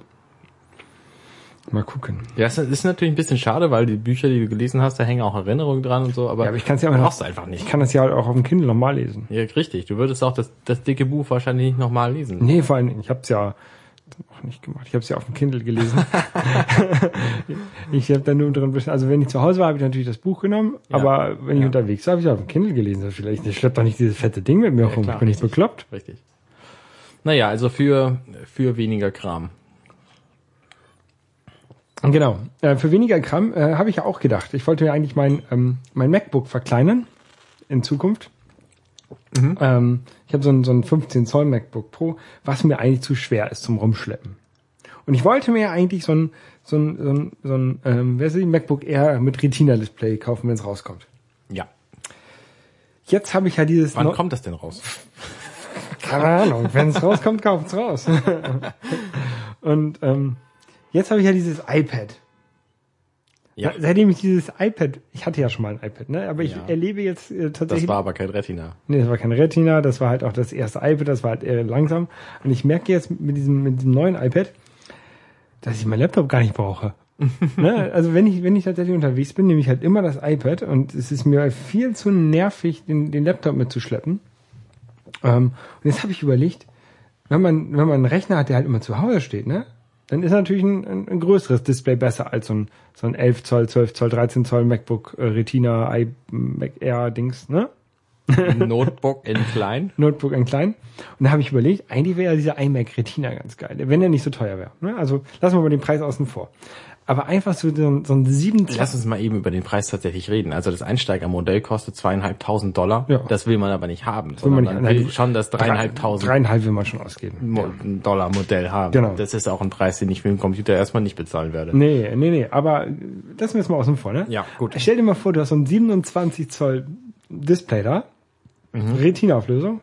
Mal gucken. Ja, es ist natürlich ein bisschen schade, weil die Bücher, die du gelesen hast, da hängen auch Erinnerungen dran und so, aber, Ja, aber ich kann's ja auch brauchst einfach nicht. Ich kann das ja halt auch auf dem Kindle nochmal lesen. Ja, richtig. Du würdest auch das, das dicke Buch wahrscheinlich nicht nochmal lesen. Nee, vor allem, ich habe es ja auch nicht gemacht. Ich habe es ja auf dem Kindle gelesen. ich habe da nur drin, besch- also wenn ich zu Hause war, habe ich natürlich das Buch genommen, Ja. aber wenn ich Ja. unterwegs war, habe ich es auf dem Kindle gelesen. Das Vielleicht, ich schlepp doch nicht dieses fette Ding mit mir rum. klar, ich bin nicht richtig. bekloppt. Richtig. Naja, also für, für weniger Kram. Genau. Äh, für weniger Gramm äh, habe ich ja auch gedacht. Ich wollte mir eigentlich mein, ähm, mein MacBook verkleinern in Zukunft. Ähm, ich habe so ein, so ein 15 Zoll MacBook Pro, was mir eigentlich zu schwer ist zum Rumschleppen. Und ich wollte mir ja eigentlich so ein, so ein, so ein, so ein ähm, wer ist die MacBook Air mit Retina-Display kaufen, wenn es rauskommt. Ja. Jetzt habe ich ja dieses... Wann no- kommt das denn raus? Keine Ahnung, wenn es rauskommt, kauft's raus. Und ähm, jetzt habe ich ja dieses iPad. Ja. Seitdem ich dieses iPad, ich hatte ja schon mal ein iPad, ne? Aber ich Ja. erlebe jetzt äh, tatsächlich. Das war aber kein Retina. nee, das war kein Retina, das war halt auch das erste iPad, das war halt eher langsam. Und ich merke jetzt mit diesem, mit diesem neuen iPad, dass ich meinen Laptop gar nicht brauche. ne? Also wenn ich, wenn ich tatsächlich unterwegs bin, nehme ich halt immer das iPad und es ist mir viel zu nervig, den, den Laptop mitzuschleppen. Ähm, und jetzt habe ich überlegt, wenn man, wenn man einen Rechner hat, der halt immer zu Hause steht, ne? Dann ist natürlich ein, ein, ein größeres Display besser als so ein, so ein 11 Zoll, 12 Zoll, 13 Zoll MacBook äh, Retina iMac Air Dings, ne? Notebook in klein. Notebook in klein. Und da habe ich überlegt, eigentlich wäre ja dieser iMac Retina ganz geil, wenn er nicht so teuer wäre. Ne? Also lassen wir mal den Preis außen vor. Aber einfach so, so, ein- so ein 27 Lass uns mal eben über den Preis tatsächlich reden. Also das Einsteigermodell kostet zweieinhalbtausend Dollar. Ja. Das will man aber nicht haben, will man man nicht- will schon das dreieinhalbtausend Dreieinhalb will man schon ausgeben. Mo- Dollar Modell haben. Genau. Das ist auch ein Preis, den ich für den Computer erstmal nicht bezahlen werde. Nee, nee, nee, aber lassen wir es mal außen vor, ne? Ja, gut. Stell dir mal vor, du hast so ein 27 Zoll Display da, Mhm. Retina-Auflösung,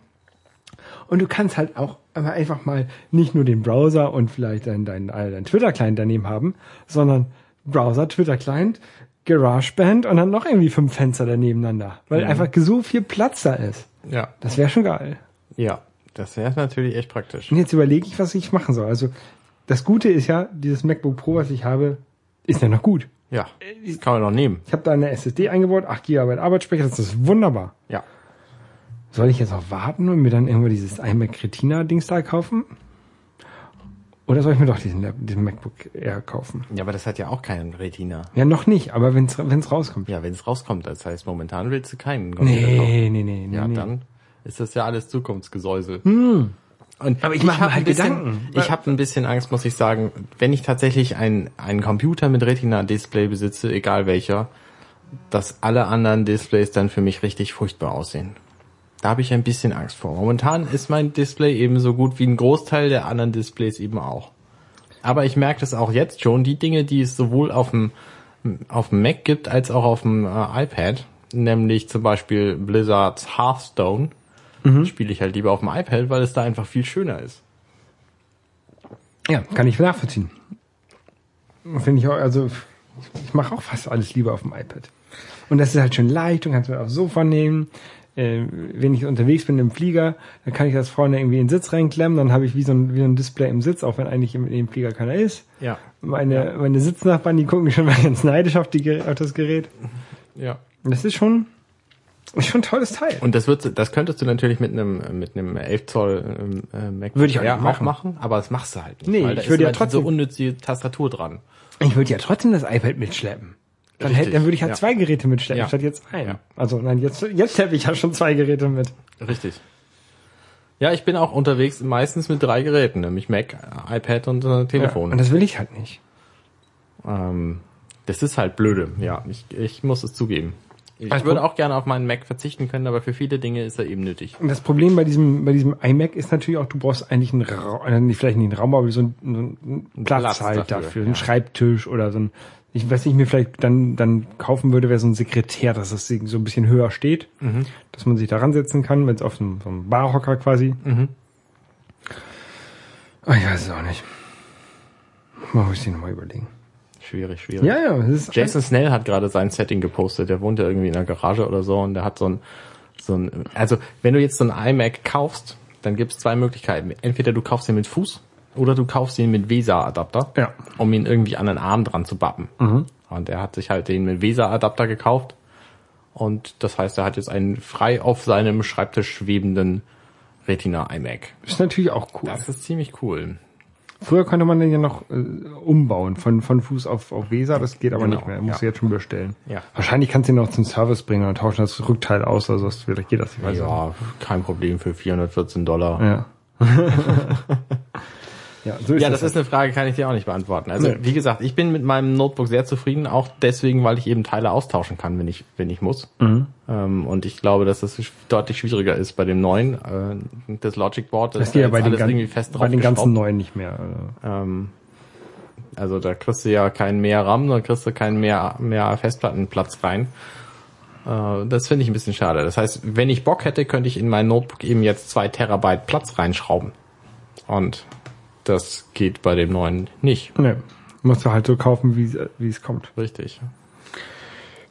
und du kannst halt auch aber einfach mal nicht nur den Browser und vielleicht dein, dein, dein Twitter-Client daneben haben, sondern Browser, Twitter-Client, GarageBand und dann noch irgendwie fünf Fenster danebeneinander, weil Mhm. einfach so viel Platz da ist. Ja. Das wäre schon geil. Ja. Das wäre natürlich echt praktisch. Und jetzt überlege ich, was ich machen soll. Also das Gute ist ja, dieses MacBook Pro, was ich habe, ist ja noch gut. Ja. Das kann man noch nehmen. Ich habe da eine SSD eingebaut, 8 GB Arbeitsspeicher, das ist wunderbar. Ja. Soll ich jetzt auch warten und mir dann irgendwo dieses iMac Retina Dings da kaufen? Oder soll ich mir doch diesen, diesen MacBook Air kaufen? Ja, aber das hat ja auch keinen Retina. Ja, noch nicht, aber wenn's wenn's rauskommt. Ja, wenn es rauskommt. Das heißt, momentan willst du keinen Computer kaufen. Nee, nee, nee, nee. Ja, nee. dann ist das ja alles Zukunftsgesäusel. Und Aber ich mache mir halt bisschen, Gedanken. Ich habe ein bisschen Angst, muss ich sagen, wenn ich tatsächlich ein, einen Computer mit Retina-Display besitze, egal welcher, dass alle anderen Displays dann für mich richtig furchtbar aussehen. Da habe ich ein bisschen Angst vor. Momentan ist mein Display eben so gut wie ein Großteil der anderen Displays eben auch. Aber ich merke das auch jetzt schon, die Dinge, die es sowohl auf dem, auf dem Mac gibt, als auch auf dem äh, iPad, nämlich zum Beispiel Blizzards Hearthstone, spiele ich halt lieber auf dem iPad, weil es da einfach viel schöner ist. Ja, kann ich nachvollziehen. Finde ich auch, also ich mache auch fast alles lieber auf dem iPad. Und das ist halt schön leicht und kannst du aufs Sofa nehmen. Äh, wenn ich unterwegs bin im Flieger, dann kann ich das vorne irgendwie in den Sitz reinklemmen, dann habe ich wie so, ein, wie so ein Display im Sitz, auch wenn eigentlich im, dem Flieger keiner ist. Ja. Meine, meine Sitznachbarn, die gucken schon mal ganz neidisch auf, die, auf das Gerät. Ja. Das ist schon, ist schon ein tolles Teil. Und das wird, das könntest du natürlich mit einem mit einem 11 Zoll ähm, äh, MacBook Würde ich auch Air nicht machen. machen, aber das machst du halt nicht. Nee, weil da ich würde ja trotzdem- diese unnützige Tastatur dran. Ich würde ja trotzdem das iPad mitschleppen. Dann, Richtig, hätte, dann würde ich ja, ja. zwei Geräte mitschleppen, Ja. statt jetzt ein. Ja. Also nein, jetzt, jetzt schleppe ich ja schon zwei Geräte mit. Richtig. Ja, ich bin auch unterwegs meistens mit drei Geräten, nämlich Mac, iPad und äh, Telefon. Und das will ich halt nicht. ähm, das ist halt blöde, ja. Ich, ich muss es zugeben. Ich Also- würde auch gerne auf meinen Mac verzichten können, aber für viele Dinge ist er eben nötig. Und das Problem bei diesem, bei diesem iMac ist natürlich auch, du brauchst eigentlich einen Raum, äh, vielleicht nicht einen Raum, aber so einen, so einen Platz, Platz halt dafür, dafür, ja. einen Schreibtisch oder so ein, ich weiß nicht, mir vielleicht dann, dann kaufen würde, wäre so ein Sekretär, dass das so ein bisschen höher steht, Mhm. dass man sich da ransetzen kann, wenn es auf so einem, so einem Barhocker quasi. Mhm. Oh, ich weiß es auch nicht. Mal muss ich nochmal überlegen. Schwierig, schwierig. Ja, ja, Jason Snell hat gerade sein Setting gepostet. Der wohnt ja irgendwie in der Garage oder so und der hat so ein, so ein, also wenn du jetzt so ein iMac kaufst, dann gibt es zwei Möglichkeiten. Entweder du kaufst ihn mit Fuß oder du kaufst ihn mit VESA-Adapter, Ja. um ihn irgendwie an den Arm dran zu bappen. Und er hat sich halt den mit VESA-Adapter gekauft und das heißt, er hat jetzt einen frei auf seinem Schreibtisch schwebenden Retina iMac. ist natürlich auch cool. Das ist ziemlich cool. Früher konnte man den ja noch äh, umbauen von, von Fuß auf, auf Weser, das geht aber Genau, nicht mehr. Musst ja. jetzt schon bestellen. Ja. Wahrscheinlich kannst du ihn noch zum Service bringen und tauschen das Rückteil aus, also das vielleicht geht das, nicht. Ja, kein Problem für 414 Dollar. Ja. ja, so ist Ja, das halt. ist eine Frage, kann ich dir auch nicht beantworten. Also, Nee. wie gesagt, ich bin mit meinem Notebook sehr zufrieden, auch deswegen, weil ich eben Teile austauschen kann, wenn ich, wenn ich muss. Mhm. Ähm, und ich glaube, dass das deutlich schwieriger ist bei dem neuen, äh, das Logic Board, das ist ja bei den, alles gan- irgendwie fest bei den ganzen neuen nicht mehr. Also. Ähm, also da kriegst du ja keinen mehr RAM, da kriegst du keinen mehr, mehr Festplattenplatz rein. Äh, das finde ich ein bisschen schade. Das heißt, wenn ich Bock hätte, könnte ich in mein Notebook eben jetzt zwei Terabyte Platz reinschrauben. Und das geht bei dem neuen nicht. Ne, musst du halt so kaufen, wie es- wie es kommt. Richtig.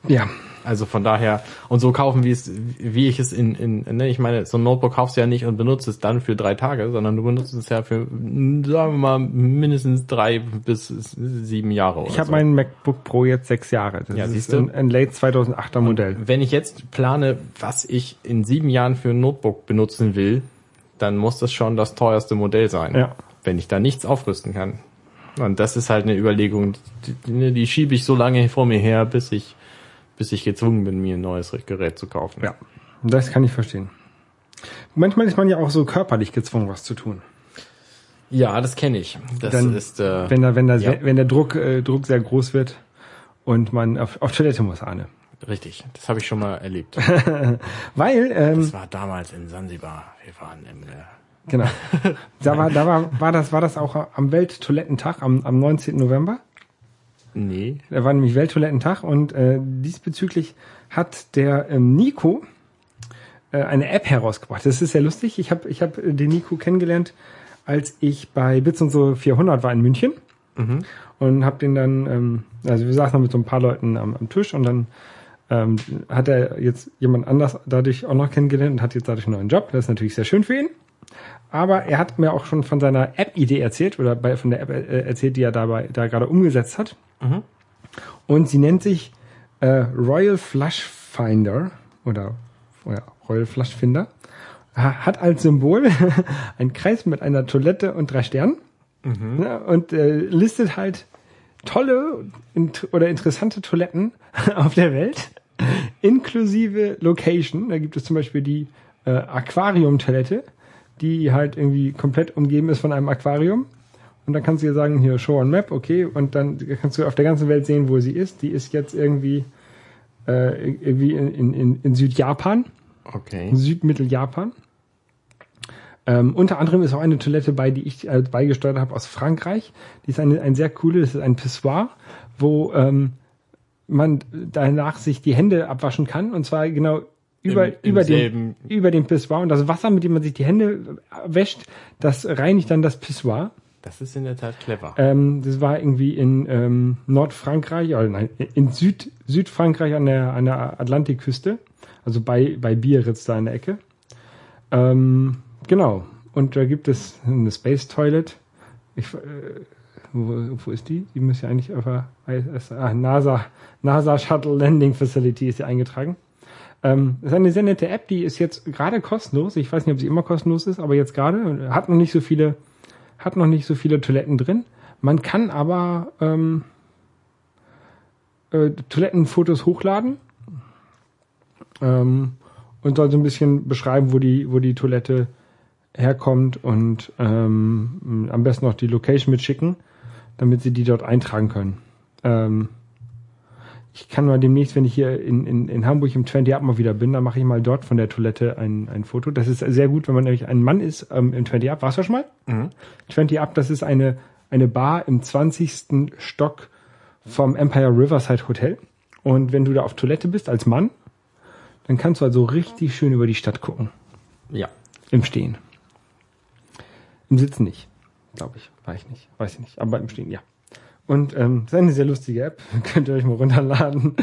Ja, Also von daher, und so kaufen, wie es, wie ich es in, in, ne, ich meine, so ein Notebook kaufst du ja nicht und benutzt es dann für drei Tage, sondern du benutzt es ja für, sagen wir mal, mindestens drei bis sieben Jahre oder ich habe so. meinen MacBook Pro jetzt sechs Jahre. Das Ja, ist ein, ein Late 2008er Modell. Wenn ich jetzt plane, was ich in sieben Jahren für ein Notebook benutzen will, dann muss das schon das teuerste Modell sein. Ja. Wenn ich da nichts aufrüsten kann. Und das ist halt eine Überlegung, die, die, schiebe ich so lange vor mir her, bis ich, bis ich gezwungen bin, mir ein neues Gerät zu kaufen. Ja, das kann ich verstehen. Manchmal ist man ja auch so körperlich gezwungen, was zu tun. Ja, das kenne ich. Das Dann, ist, äh, wenn da, wenn da, ja. wenn der Druck, äh, Druck sehr groß wird und man auf, auf Toilette muss, Arne. richtig. Das habe ich schon mal erlebt. Weil, ähm, Das war damals in Sansibar. Wir waren im, äh, genau. Da war, da war, war das, war das auch am Welttoilettentag am, am 19. November? nee. Da war nämlich Welttoilettentag und äh, diesbezüglich hat der ähm, Nico äh, eine App herausgebracht. Das ist sehr lustig. Ich habe ich hab äh, den Nico kennengelernt, als ich bei Bits und so 400 war in München und habe den dann, ähm, also wir saßen mit so ein paar Leuten am, am Tisch und dann ähm, hat er jetzt jemand anders dadurch auch noch kennengelernt und hat jetzt dadurch einen neuen Job. Das ist natürlich sehr schön für ihn. Aber er hat mir auch schon von seiner App-Idee erzählt oder bei, von der App äh, erzählt, die er dabei da gerade umgesetzt hat. Und sie nennt sich äh, Royal Flush Finder oder ja, Royal Flush Finder. Ha- Hat als Symbol ein Kreis mit einer Toilette und drei Sternen. Ja, und äh, listet halt tolle int oder interessante Toiletten auf der Welt, inklusive Location. Da gibt es zum Beispiel die äh, Aquarium-Toilette, die halt irgendwie komplett umgeben ist von einem Aquarium. Und dann kannst du dir sagen, hier Show on Map, okay, und dann kannst du auf der ganzen Welt sehen, wo sie ist. Die ist jetzt irgendwie, äh, irgendwie in, in, in Südjapan, Okay. Südmitteljapan. Ähm, unter anderem ist auch eine Toilette bei, die ich äh, beigesteuert habe aus Frankreich. Die ist eine, ein sehr coole, das ist ein Pissoir, wo ähm, man danach sich die Hände abwaschen kann. Und zwar genau über, Im- im über, den, über den Pissoir. Und das Wasser, mit dem man sich die Hände wäscht, das reinigt dann das Pissoir. Das ist in der Tat clever. Ähm, das war irgendwie in ähm, Nordfrankreich, oder nein, in Süd, Südfrankreich an der, an der Atlantikküste, also bei, bei Biarritz da in der Ecke. Ähm, genau. Und da gibt es eine Space Toilet. Ich, äh, wo, wo ist die? Die müsste ja eigentlich auf der ah, NASA, NASA Shuttle Landing Facility ist hier eingetragen. Ähm, das ist eine sehr nette App, die ist jetzt gerade kostenlos. Ich weiß nicht, ob sie immer kostenlos ist, aber jetzt gerade hat noch nicht so viele hat noch nicht so viele Toiletten drin. Man kann aber ähm, äh, Toilettenfotos hochladen ähm, und soll so ein bisschen beschreiben, wo die, wo die Toilette herkommt und ähm, am besten noch die Location mitschicken, damit sie die dort eintragen können. Ähm, ich kann mal demnächst, wenn ich hier in, in, in Hamburg im 20 Up mal wieder bin, dann mache ich mal dort von der Toilette ein, ein Foto. Das ist sehr gut, wenn man nämlich ein Mann ist ähm, im 20 Up. Warst du schon mal? 20 Up, das ist eine, eine Bar im 20. Stock vom Empire Riverside Hotel. Und wenn du da auf Toilette bist als Mann, dann kannst du also richtig schön über die Stadt gucken. Ja. Im Stehen. Im Sitzen nicht, glaube ich. War ich nicht. Weiß ich nicht. Aber im Stehen, ja. Und ähm, das ist eine sehr lustige App. Könnt ihr euch mal runterladen.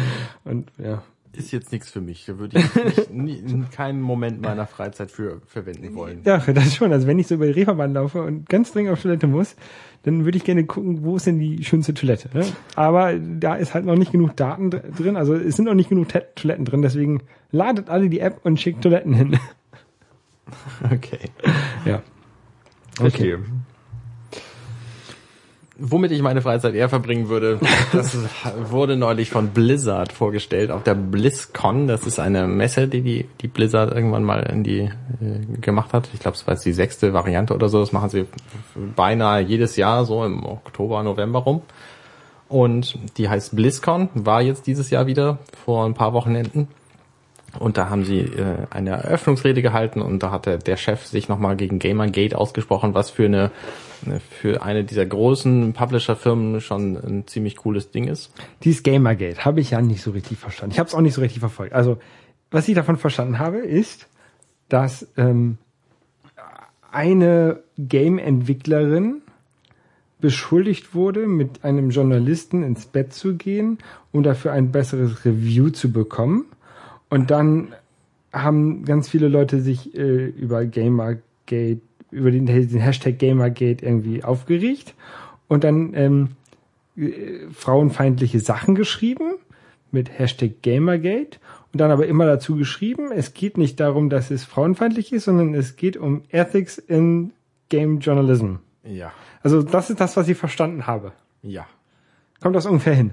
Und ja. Ist jetzt nichts für mich. Da würde ich mich nie, in keinem Moment meiner Freizeit für verwenden wollen. Ja, für das schon. Also wenn ich so über die Reeperbahn laufe und ganz dringend auf Toilette muss, dann würde ich gerne gucken, wo ist denn die schönste Toilette. Ne? Aber da ist halt noch nicht genug Daten dr- drin. Also es sind noch nicht genug Te- Toiletten drin. Deswegen ladet alle die App und schickt Toiletten hin. Okay. ja. Okay. Womit ich meine Freizeit eher verbringen würde, das wurde neulich von Blizzard vorgestellt auf der BlizzCon. Das ist eine Messe, die die, die Blizzard irgendwann mal in die äh, gemacht hat. Ich glaube, es war jetzt die sechste Variante oder so. Das machen sie beinahe jedes Jahr so im Oktober, November rum. Und die heißt BlizzCon, war jetzt dieses Jahr wieder vor ein paar Wochenenden. Und da haben sie äh, eine Eröffnungsrede gehalten und da hat der, der Chef sich nochmal gegen Gamergate ausgesprochen, was für eine für eine dieser großen Publisher-Firmen schon ein ziemlich cooles Ding ist. Dieses Gamergate habe ich ja nicht so richtig verstanden. Ich habe es auch nicht so richtig verfolgt. Also, was ich davon verstanden habe, ist, dass ähm, eine Game-Entwicklerin beschuldigt wurde, mit einem Journalisten ins Bett zu gehen, um dafür ein besseres Review zu bekommen. Und dann haben ganz viele Leute sich äh, über Gamergate, über den, den Hashtag Gamergate irgendwie aufgeregt und dann ähm, äh, frauenfeindliche Sachen geschrieben mit Hashtag Gamergate und dann aber immer dazu geschrieben, es geht nicht darum, dass es frauenfeindlich ist, sondern es geht um Ethics in Game Journalism. Ja. Also das ist das, was ich verstanden habe. Ja. Kommt das ungefähr hin?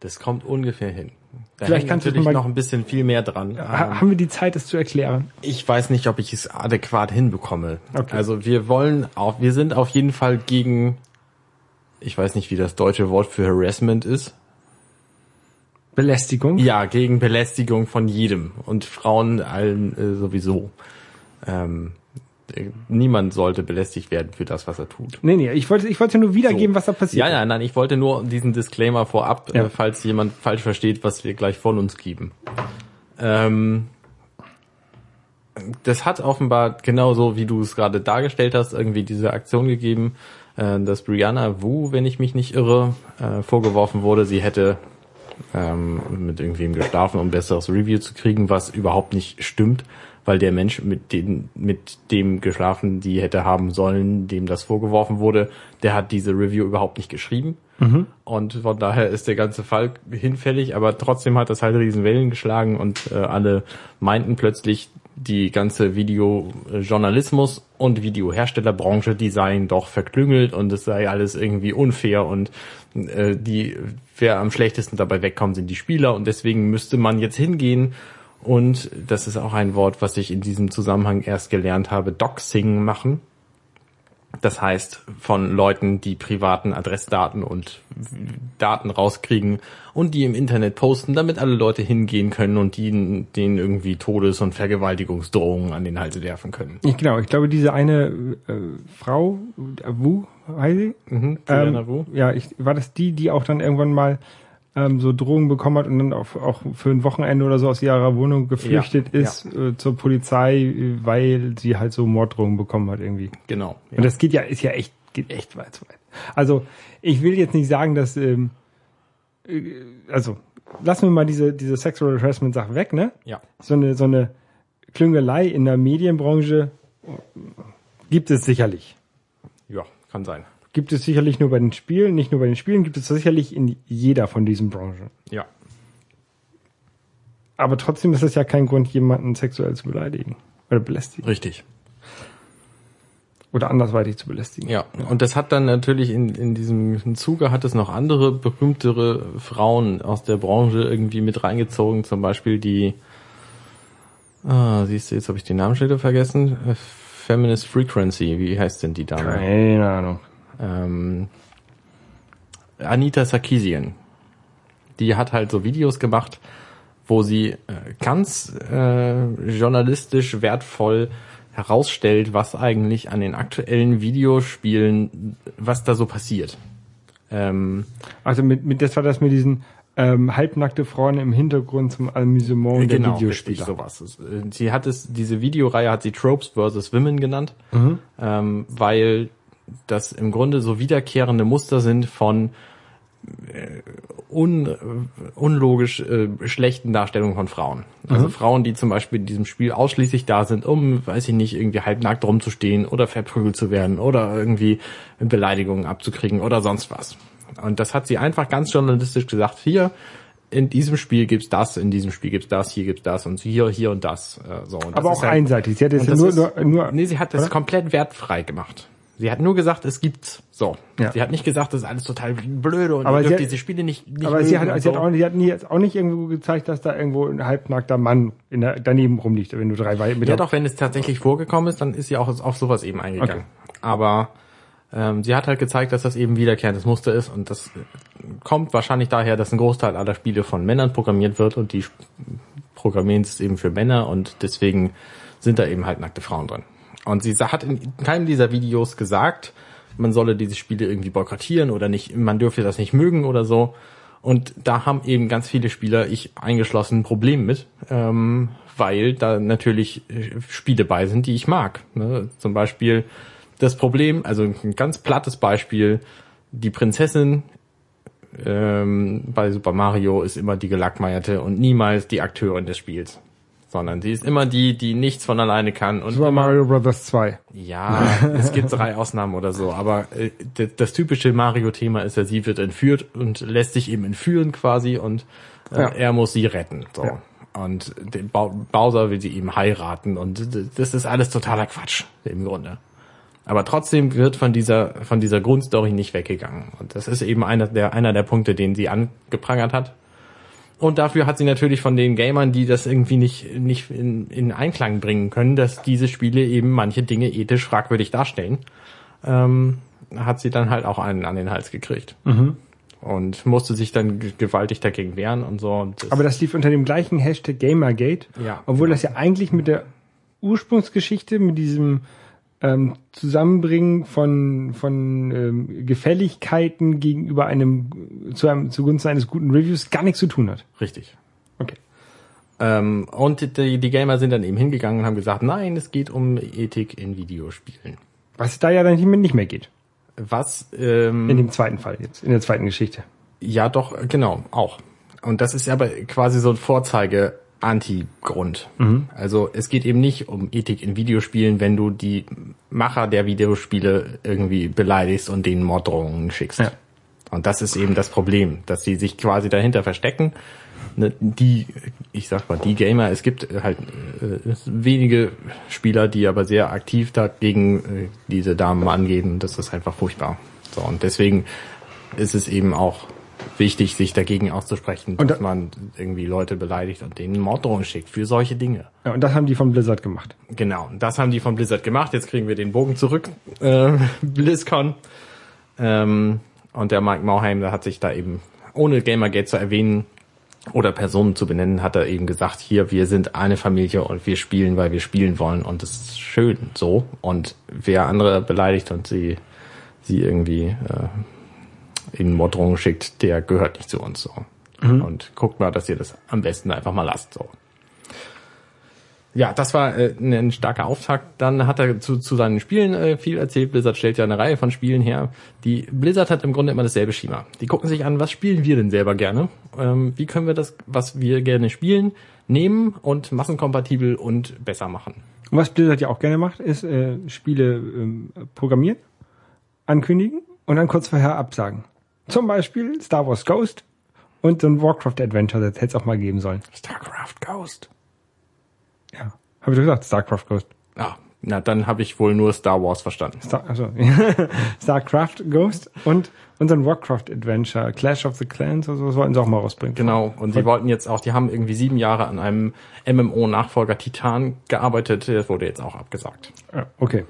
Das kommt ungefähr hin. Da Vielleicht kannst du mal- noch ein bisschen viel mehr dran. Ha haben wir die Zeit, das zu erklären? Ich weiß nicht, ob ich es adäquat hinbekomme. Okay. Also wir wollen auf, wir sind auf jeden Fall gegen, ich weiß nicht, wie das deutsche Wort für Harassment ist. Belästigung? Ja, gegen Belästigung von jedem und Frauen allen äh, sowieso. Ähm, äh, niemand sollte belästigt werden für das, was er tut. Nee, nee, ich wollte, ich wollte nur wiedergeben, So. was da passiert. Ja, ja, nein, ich wollte nur diesen Disclaimer vorab, Ja. äh, falls jemand falsch versteht, was wir gleich von uns geben. Ähm, das hat offenbar genauso, wie du es gerade dargestellt hast, irgendwie diese Aktion gegeben, äh, dass Brianna Wu, wenn ich mich nicht irre, äh, vorgeworfen wurde, sie hätte ähm, mit irgendwem geschlafen, um besseres Review zu kriegen, was überhaupt nicht stimmt, weil der Mensch, mit dem, mit dem geschlafen, die hätte haben sollen, dem das vorgeworfen wurde, der hat diese Review überhaupt nicht geschrieben. Und von daher ist der ganze Fall hinfällig, aber trotzdem hat das halt riesen Wellen geschlagen und äh, alle meinten plötzlich, die ganze Videojournalismus und Videoherstellerbranche, die seien doch verklüngelt und es sei alles irgendwie unfair und äh, die, wer am schlechtesten dabei wegkommt, sind die Spieler und deswegen müsste man jetzt hingehen und das ist auch ein Wort, was ich in diesem Zusammenhang erst gelernt habe, Doxing machen. Das heißt, von Leuten, die privaten Adressdaten und Daten rauskriegen und die im Internet posten, damit alle Leute hingehen können und die denen irgendwie Todes- und Vergewaltigungsdrohungen an den Hals werfen können. Ich, genau, ich glaube, diese eine äh, Frau, Wu, heißt sie? Mhm, ähm, Wu. Ja, ich, war das die, die auch dann irgendwann mal ähm, so Drohungen bekommen hat und dann auch, auch für ein Wochenende oder so aus ihrer Wohnung geflüchtet Ja, ist Äh, zur Polizei, weil sie halt so Morddrohungen bekommen hat irgendwie. Genau. Und das geht ja, ist ja echt, geht echt weit zu weit. Also ich will jetzt nicht sagen, dass, ähm, äh, also lassen wir mal diese, diese Sexual Harassment Sache weg, ne? Ja. So eine, so eine Klüngelei in der Medienbranche gibt es sicherlich. Ja, kann sein. Gibt es sicherlich nur bei den Spielen, nicht nur bei den Spielen, gibt es sicherlich in jeder von diesen Branchen. Ja. Aber trotzdem ist es ja kein Grund, jemanden sexuell zu beleidigen oder belästigen Richtig. oder andersweitig zu belästigen. Ja, und das hat dann natürlich in, in diesem Zuge hat es noch andere berühmtere Frauen aus der Branche irgendwie mit reingezogen, zum Beispiel die, ah, siehst du, jetzt habe ich den Namen schon wieder vergessen, Äh, Feminist Frequency, wie heißt denn die Dame? Keine Ahnung. Ähm, Anita Sarkeesian. Die hat halt so Videos gemacht, wo sie äh, ganz äh, journalistisch wertvoll herausstellt, was eigentlich an den aktuellen Videospielen, was da so passiert. Ähm, Also mit, mit das war das mit diesen ähm, halbnackte Frauen im Hintergrund zum Amüsement der genau, Videospieler. richtig, sowas. Äh, Sie hat es, diese Videoreihe hat sie Tropes vs. Women genannt, ähm, weil das im Grunde so wiederkehrende Muster sind von äh, un, unlogisch äh, schlechten Darstellungen von Frauen. Also Frauen, die zum Beispiel in diesem Spiel ausschließlich da sind, um, weiß ich nicht, irgendwie halbnackt rumzustehen oder verprügelt zu werden oder irgendwie Beleidigungen abzukriegen oder sonst was. Und das hat sie einfach ganz journalistisch gesagt, hier, in diesem Spiel gibt's das, in diesem Spiel gibt's das, hier gibt's das und hier, hier und das. Äh, so. Und das Aber ist auch halt- einseitig. Sie hat und ja das nur, nur, nur Nee, sie hat das oder? komplett wertfrei gemacht. Sie hat nur gesagt, es gibt's. So. Ja. Sie hat nicht gesagt, das ist alles total blöde und Aber ihr sie hat- diese Spiele nicht, nicht aber sie hat, sie hat auch, sie hat nie, jetzt auch nicht irgendwo gezeigt, dass da irgendwo ein halbnackter Mann in der, daneben rumliegt, wenn du drei Wei- mit Ja, doch, wenn es tatsächlich vorgekommen ist, dann ist sie auch auf sowas eben eingegangen. Aber ähm, sie hat halt gezeigt, dass das eben wiederkehrendes Muster ist und das kommt wahrscheinlich daher, dass ein Großteil aller Spiele von Männern programmiert wird und die programmieren es eben für Männer und deswegen sind da eben halt nackte Frauen drin. Und sie hat in keinem dieser Videos gesagt, man solle diese Spiele irgendwie boykottieren oder nicht, man dürfe das nicht mögen oder so. Und da haben eben ganz viele Spieler, ich eingeschlossen, ein Problem mit, ähm, weil da natürlich äh, Spiele bei sind, die ich mag. Ne? Zum Beispiel das Problem, also ein ganz plattes Beispiel, die Prinzessin ähm, bei Super Mario ist immer die Gelackmeierte und niemals die Akteurin des Spiels. Sondern sie ist immer die, die nichts von alleine kann. Und Super Mario Brothers 2. ja, es gibt drei Ausnahmen oder so, aber äh, das, das typische Mario-Thema ist ja, sie wird entführt und lässt sich eben entführen quasi und äh, Ja. er muss sie retten. So. Ja. Und den Bau- Bowser will sie eben heiraten und das ist alles totaler Quatsch im Grunde. Aber trotzdem wird von dieser von dieser Grundstory nicht weggegangen und das ist eben einer der einer der Punkte, den sie angeprangert hat. Und dafür hat sie natürlich von den Gamern, die das irgendwie nicht, nicht in, in Einklang bringen können, dass diese Spiele eben manche Dinge ethisch fragwürdig darstellen, ähm, hat sie dann halt auch einen an den Hals gekriegt. Und musste sich dann gewaltig dagegen wehren und so. Das, Aber das lief unter dem gleichen Hashtag Gamergate. Ja. Obwohl das ja eigentlich mit der Ursprungsgeschichte, mit diesem ähm, Zusammenbringen von, von ähm, Gefälligkeiten gegenüber einem, zu einem, zugunsten eines guten Reviews gar nichts zu tun hat. richtig. Okay. Ähm, und die, die Gamer sind dann eben hingegangen und haben gesagt, nein, es geht um Ethik in Videospielen. Was da ja dann nicht mehr, nicht mehr geht. Was ähm, In dem zweiten Fall jetzt, in der zweiten Geschichte. Ja, doch, genau, auch. Und das ist aber quasi so ein Vorzeige-Anti-Grund. Also es geht eben nicht um Ethik in Videospielen, wenn du die Macher der Videospiele irgendwie beleidigst und denen Morddrohungen schickst. Ja. Und das ist eben das Problem, dass die sich quasi dahinter verstecken ne, die, ich sag mal, die Gamer, es gibt halt äh, wenige Spieler, die aber sehr aktiv dagegen äh, diese Damen angehen. Das ist einfach furchtbar. So, und deswegen ist es eben auch wichtig, sich dagegen auszusprechen, Und dass da- man irgendwie Leute beleidigt und denen Morddrohungen schickt für solche Dinge. Ja, und das haben die von Blizzard gemacht. Genau, das haben die von Blizzard gemacht. Jetzt kriegen wir den Bogen zurück. Äh, BlizzCon. Ähm, und der Mike Mauheim, der hat sich da eben, ohne Gamergate zu erwähnen oder Personen zu benennen, hat er eben gesagt, hier, wir sind eine Familie und wir spielen, weil wir spielen wollen. Und das ist schön so. Und wer andere beleidigt und sie, sie irgendwie äh, in Morddrohungen schickt, der gehört nicht zu uns so. Und guckt mal, dass ihr das am besten einfach mal lasst so. Ja, das war äh, ein starker Auftakt. Dann hat er zu, zu seinen Spielen äh, viel erzählt. Blizzard stellt ja eine Reihe von Spielen her. Die Blizzard hat im Grunde immer dasselbe Schema. Die gucken sich an, was spielen wir denn selber gerne? Ähm, wie können wir das, was wir gerne spielen, nehmen und massenkompatibel und besser machen? Und was Blizzard ja auch gerne macht, ist äh, Spiele ähm, programmieren, ankündigen und dann kurz vorher absagen. Zum Beispiel Star Wars Ghost und so ein Warcraft Adventure, das hätte es auch mal geben sollen. StarCraft Ghost. Ja. Habe ich doch gesagt, StarCraft Ghost. Ah, na dann habe ich wohl nur Star Wars verstanden. Star, also, StarCraft Ghost und unseren Warcraft Adventure, Clash of the Clans oder so, das wollten sie auch mal rausbringen. Genau, und sie wollten jetzt auch, die haben irgendwie sieben Jahre an einem MMO-Nachfolger Titan gearbeitet, das wurde jetzt auch abgesagt. Okay.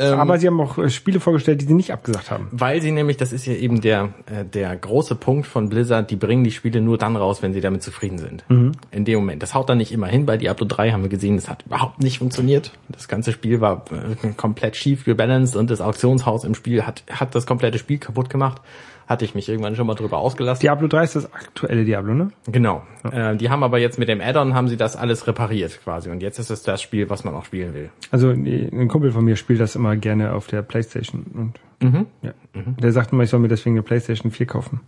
Ähm, Aber sie haben auch äh, Spiele vorgestellt, die sie nicht abgesagt haben. Weil sie nämlich, das ist ja eben der, äh, der große Punkt von Blizzard, die bringen die Spiele nur dann raus, wenn sie damit zufrieden sind. In dem Moment. Das haut dann nicht immer hin. Bei Diablo 3 haben wir gesehen, das hat überhaupt nicht funktioniert. Das ganze Spiel war äh, komplett schief gebalanced und das Auktionshaus im Spiel hat, hat das komplette Spiel kaputt gemacht. Hatte ich mich irgendwann schon mal drüber ausgelassen. Diablo 3 ist das aktuelle Diablo, ne? Genau. Äh, die haben aber jetzt mit dem Add-on haben sie das alles repariert quasi. Und jetzt ist es das Spiel, was man auch spielen will. Also ein Kumpel von mir spielt das immer gerne auf der Playstation und Mhm. ja. Der sagt immer, ich soll mir deswegen eine Playstation 4 kaufen.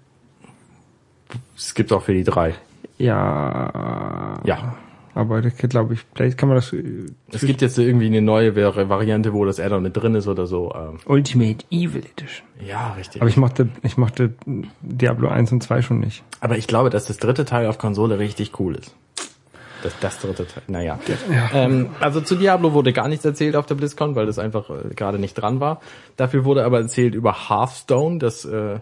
Es gibt auch für die drei. Ja. Ja. Aber das glaube ich, Play kann man das äh, Es gibt jetzt irgendwie eine neue Vari- Variante, wo das Add-on mit drin ist oder so. Ähm, Ultimate Evil Edition. ja, richtig. Aber ich mochte, ich mochte Diablo 1 und 2 schon nicht. Aber ich glaube, dass das dritte Teil auf Konsole richtig cool ist. Das, das dritte Teil, naja. Ähm, also zu Diablo wurde gar nichts erzählt auf der BlizzCon, weil das einfach äh, gerade nicht dran war. Dafür wurde aber erzählt über Hearthstone, das äh,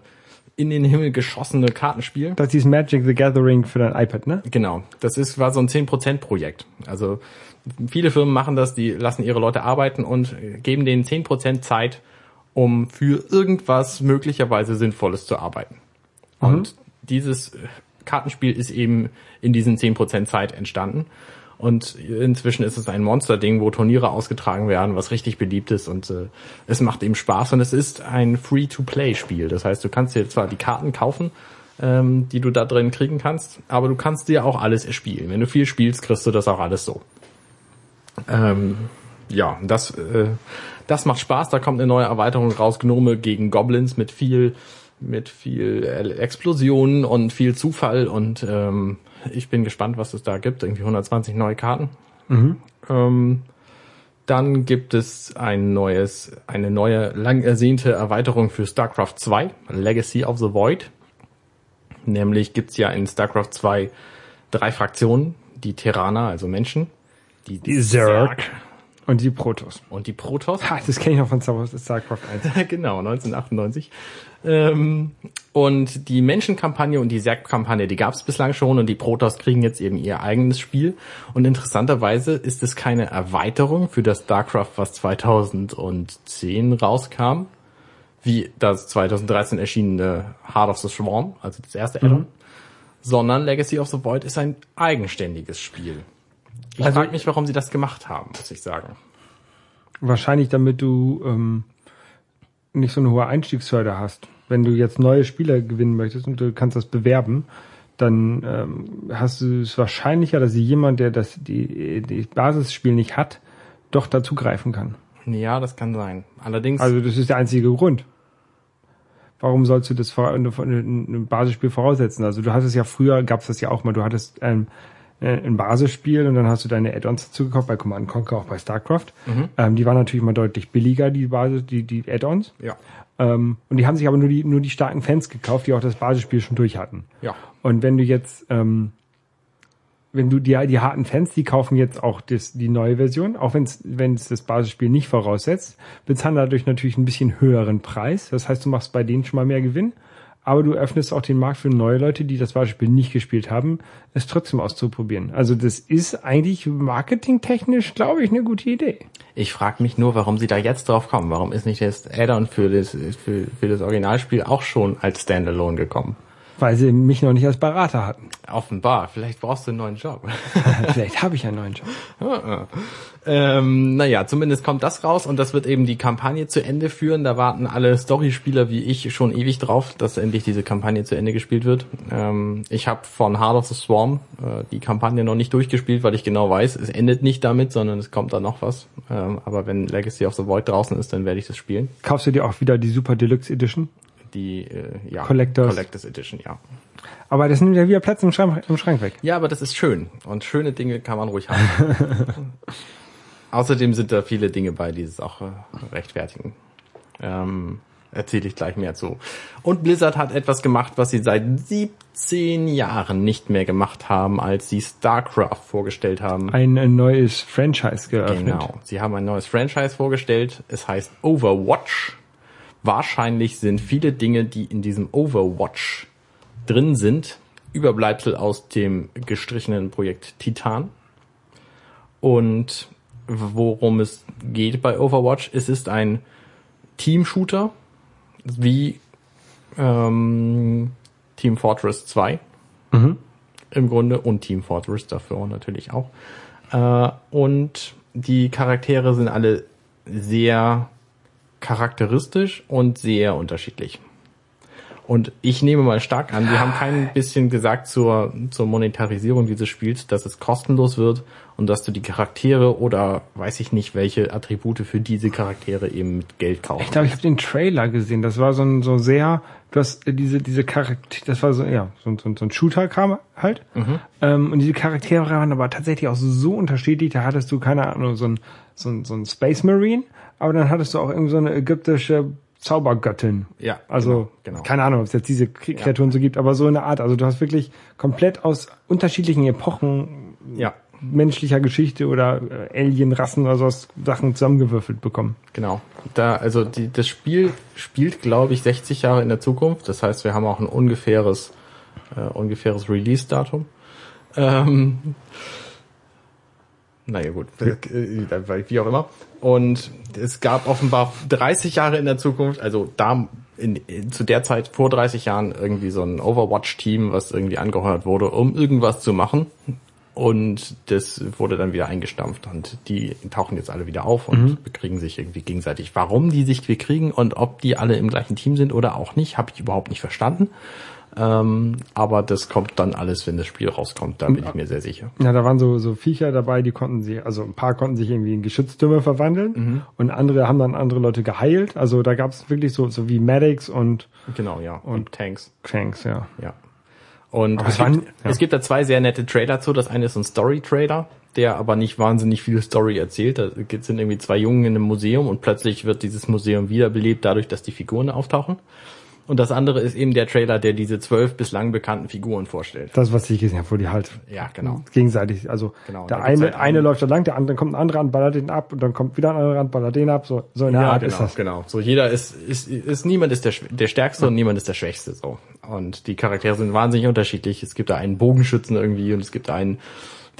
in den Himmel geschossene Kartenspiel. Das ist dieses Magic the Gathering für dein iPad, ne? Genau, das ist war so ein 10% Projekt. Also viele Firmen machen das, die lassen ihre Leute arbeiten und geben denen 10% Zeit, um für irgendwas möglicherweise Sinnvolles zu arbeiten. Und dieses Kartenspiel ist eben in diesen 10% Zeit entstanden. Und inzwischen ist es ein Monsterding, wo Turniere ausgetragen werden, was richtig beliebt ist und äh, es macht eben Spaß und es ist ein Free-to-Play-Spiel. Das heißt, du kannst dir zwar die Karten kaufen, ähm, die du da drin kriegen kannst, aber du kannst dir auch alles erspielen. Wenn du viel spielst, kriegst du das auch alles so. Ähm, ja, das, äh, das macht Spaß. Da kommt eine neue Erweiterung raus. Gnome gegen Goblins mit viel, mit viel äh, Explosionen und viel Zufall und ähm, ich bin gespannt, was es da gibt. Irgendwie 120 neue Karten. Ähm, dann gibt es ein neues, eine neue, lang ersehnte Erweiterung für StarCraft 2, Legacy of the Void. Nämlich gibt's ja in StarCraft 2 drei Fraktionen, die Terraner, also Menschen, die, Die Zerg. Und die Protoss. und die Protoss. Ha, das kenne ich noch von StarCraft 1. genau, 1998. Ähm, und die Menschenkampagne und die Zerg-Kampagne, die gab es bislang schon und die Protoss kriegen jetzt eben ihr eigenes Spiel. Und interessanterweise ist es keine Erweiterung für das StarCraft, was 2010 rauskam, wie das 2013 erschienene Heart of the Swarm, also das erste Addon, sondern Legacy of the Void ist ein eigenständiges Spiel. Ich Also- frage mich, warum sie das gemacht haben, muss ich sagen. Wahrscheinlich, damit du ähm, nicht so eine hohe Einstiegshürde hast. Wenn du jetzt neue Spieler gewinnen möchtest und du kannst das bewerben, dann ähm, hast du es wahrscheinlicher, dass jemand, der das die, die Basisspiel nicht hat, doch dazugreifen kann. Ja, das kann sein. Allerdings, Also das ist der einzige Grund. Warum sollst du das ein Basisspiel voraussetzen? Also du hattest ja früher, gab es das ja auch mal, du hattest ähm, äh, ein Basisspiel und dann hast du deine Add-ons dazu gekauft, bei Command Conquer, auch bei StarCraft. Ähm, die waren natürlich mal deutlich billiger, die Basis, die, die Add-ons. ja, Ähm, und die haben sich aber nur die, nur die starken Fans gekauft, die auch das Basisspiel schon durch hatten. ja. Und wenn du jetzt ähm, wenn du die, die harten Fans, die kaufen jetzt auch das, die neue Version, auch wenn es wenn es das Basisspiel nicht voraussetzt, bezahlen dadurch natürlich ein bisschen höheren Preis. Das heißt, du machst bei denen schon mal mehr Gewinn, aber du öffnest auch den Markt für neue Leute, die das Basisspiel nicht gespielt haben, es trotzdem auszuprobieren. Also das ist eigentlich marketingtechnisch, glaube ich, eine gute Idee. Ich frage mich nur, warum sie da jetzt drauf kommen. Warum ist nicht das Add-on für das, für, für das Originalspiel auch schon als Standalone gekommen? Weil sie mich noch nicht als Berater hatten. Offenbar. Vielleicht brauchst du einen neuen Job. Vielleicht habe ich einen neuen Job. ähm, naja, zumindest kommt das raus und das wird eben die Kampagne zu Ende führen. Da warten alle Storyspieler wie ich schon ewig drauf, dass endlich diese Kampagne zu Ende gespielt wird. Ähm, ich habe von Heart of the Swarm äh, die Kampagne noch nicht durchgespielt, weil ich genau weiß, es endet nicht damit, sondern es kommt da noch was. Ähm, aber wenn Legacy of the Void draußen ist, dann werde ich das spielen. Kaufst du dir auch wieder die Super Deluxe Edition? Die äh, ja, Collectors. Collectors Edition, ja. Aber das nimmt ja wieder Platz im Schrank, im Schrank weg. Ja, aber das ist schön. Und schöne Dinge kann man ruhig haben. Außerdem sind da viele Dinge bei, die es auch äh, rechtfertigen. Ähm, erzähle ich gleich mehr zu. Und Blizzard hat etwas gemacht, was sie seit 17 Jahren nicht mehr gemacht haben, als sie StarCraft vorgestellt haben. Ein, ein neues Franchise geöffnet. Genau. Sie haben ein neues Franchise vorgestellt. Es heißt Overwatch. Wahrscheinlich sind viele Dinge, die in diesem Overwatch drin sind, Überbleibsel aus dem gestrichenen Projekt Titan. Und worum es geht bei Overwatch, es ist ein Team-Shooter, wie ähm, Team Fortress 2 Mhm. im Grunde und Team Fortress dafür natürlich auch. Äh, und die Charaktere sind alle sehr charakteristisch und sehr unterschiedlich. Und ich nehme mal stark an, wir haben kein bisschen gesagt zur, zur Monetarisierung dieses Spiels, dass es kostenlos wird und dass du die Charaktere oder weiß ich nicht, welche Attribute für diese Charaktere eben mit Geld kaufst. Ich glaube, ich habe den Trailer gesehen. Das war so ein so sehr, du hast äh, diese diese Charakter, das war so ja so, so, so ein Shooter kam halt. Ähm, und diese Charaktere waren aber tatsächlich auch so unterschiedlich. Da hattest du keine Ahnung so ein so ein, so ein Space Marine, aber dann hattest du auch irgendwie so eine ägyptische Zaubergöttin. Ja, Also genau, genau. keine Ahnung, ob es jetzt diese Kre- Kreaturen so gibt, aber so in der Art. Also du hast wirklich komplett aus unterschiedlichen Epochen Ja, menschlicher Geschichte oder äh, Alien-Rassen oder sowas Sachen zusammengewürfelt bekommen. Genau. Da, also die, das Spiel spielt, glaube ich, 60 Jahre in der Zukunft. Das heißt, wir haben auch ein ungefähres, äh, ungefähres Release-Datum. Ähm, naja gut, äh, wie auch immer. Und es gab offenbar 30 Jahre in der Zukunft, also da in, in, zu der Zeit vor 30 Jahren irgendwie so ein Overwatch-Team, was irgendwie angeheuert wurde, um irgendwas zu machen. Und das wurde dann wieder eingestampft und die tauchen jetzt alle wieder auf und bekriegen sich irgendwie gegenseitig. Warum die sich bekriegen und ob die alle im gleichen Team sind oder auch nicht, habe ich überhaupt nicht verstanden. Ähm, aber das kommt dann alles, wenn das Spiel rauskommt, da bin ich mir sehr sicher. Ja, da waren so, so Viecher dabei, die konnten sich, also ein paar konnten sich irgendwie in Geschütztürme verwandeln Mhm. und andere haben dann andere Leute geheilt. Also da gab es wirklich so, so wie Medics und Genau, ja. Und, Tanks. Tanks, ja. Ja. Und es, waren- gibt, ja. es gibt da zwei sehr nette Trailer zu. Das eine ist ein Story-Trailer, der aber nicht wahnsinnig viel Story erzählt. Da sind irgendwie zwei Jungen in einem Museum und plötzlich wird dieses Museum wiederbelebt dadurch, dass die Figuren auftauchen. Und das andere ist eben der Trailer, der diese zwölf bislang bekannten Figuren vorstellt. Das, was ich gesehen habe, wo die halt Ja, genau. gegenseitig, also Genau, der eine, halt eine läuft da lang, der andere dann kommt ein anderer an, ballert den ab und dann kommt wieder ein anderer an, ballert den ab, so, so in der Ja, Art genau, ist das. genau. So jeder ist, ist, ist niemand ist der, der Stärkste und niemand ist der Schwächste, so. Und die Charaktere sind wahnsinnig unterschiedlich. Es gibt da einen Bogenschützen irgendwie und es gibt einen,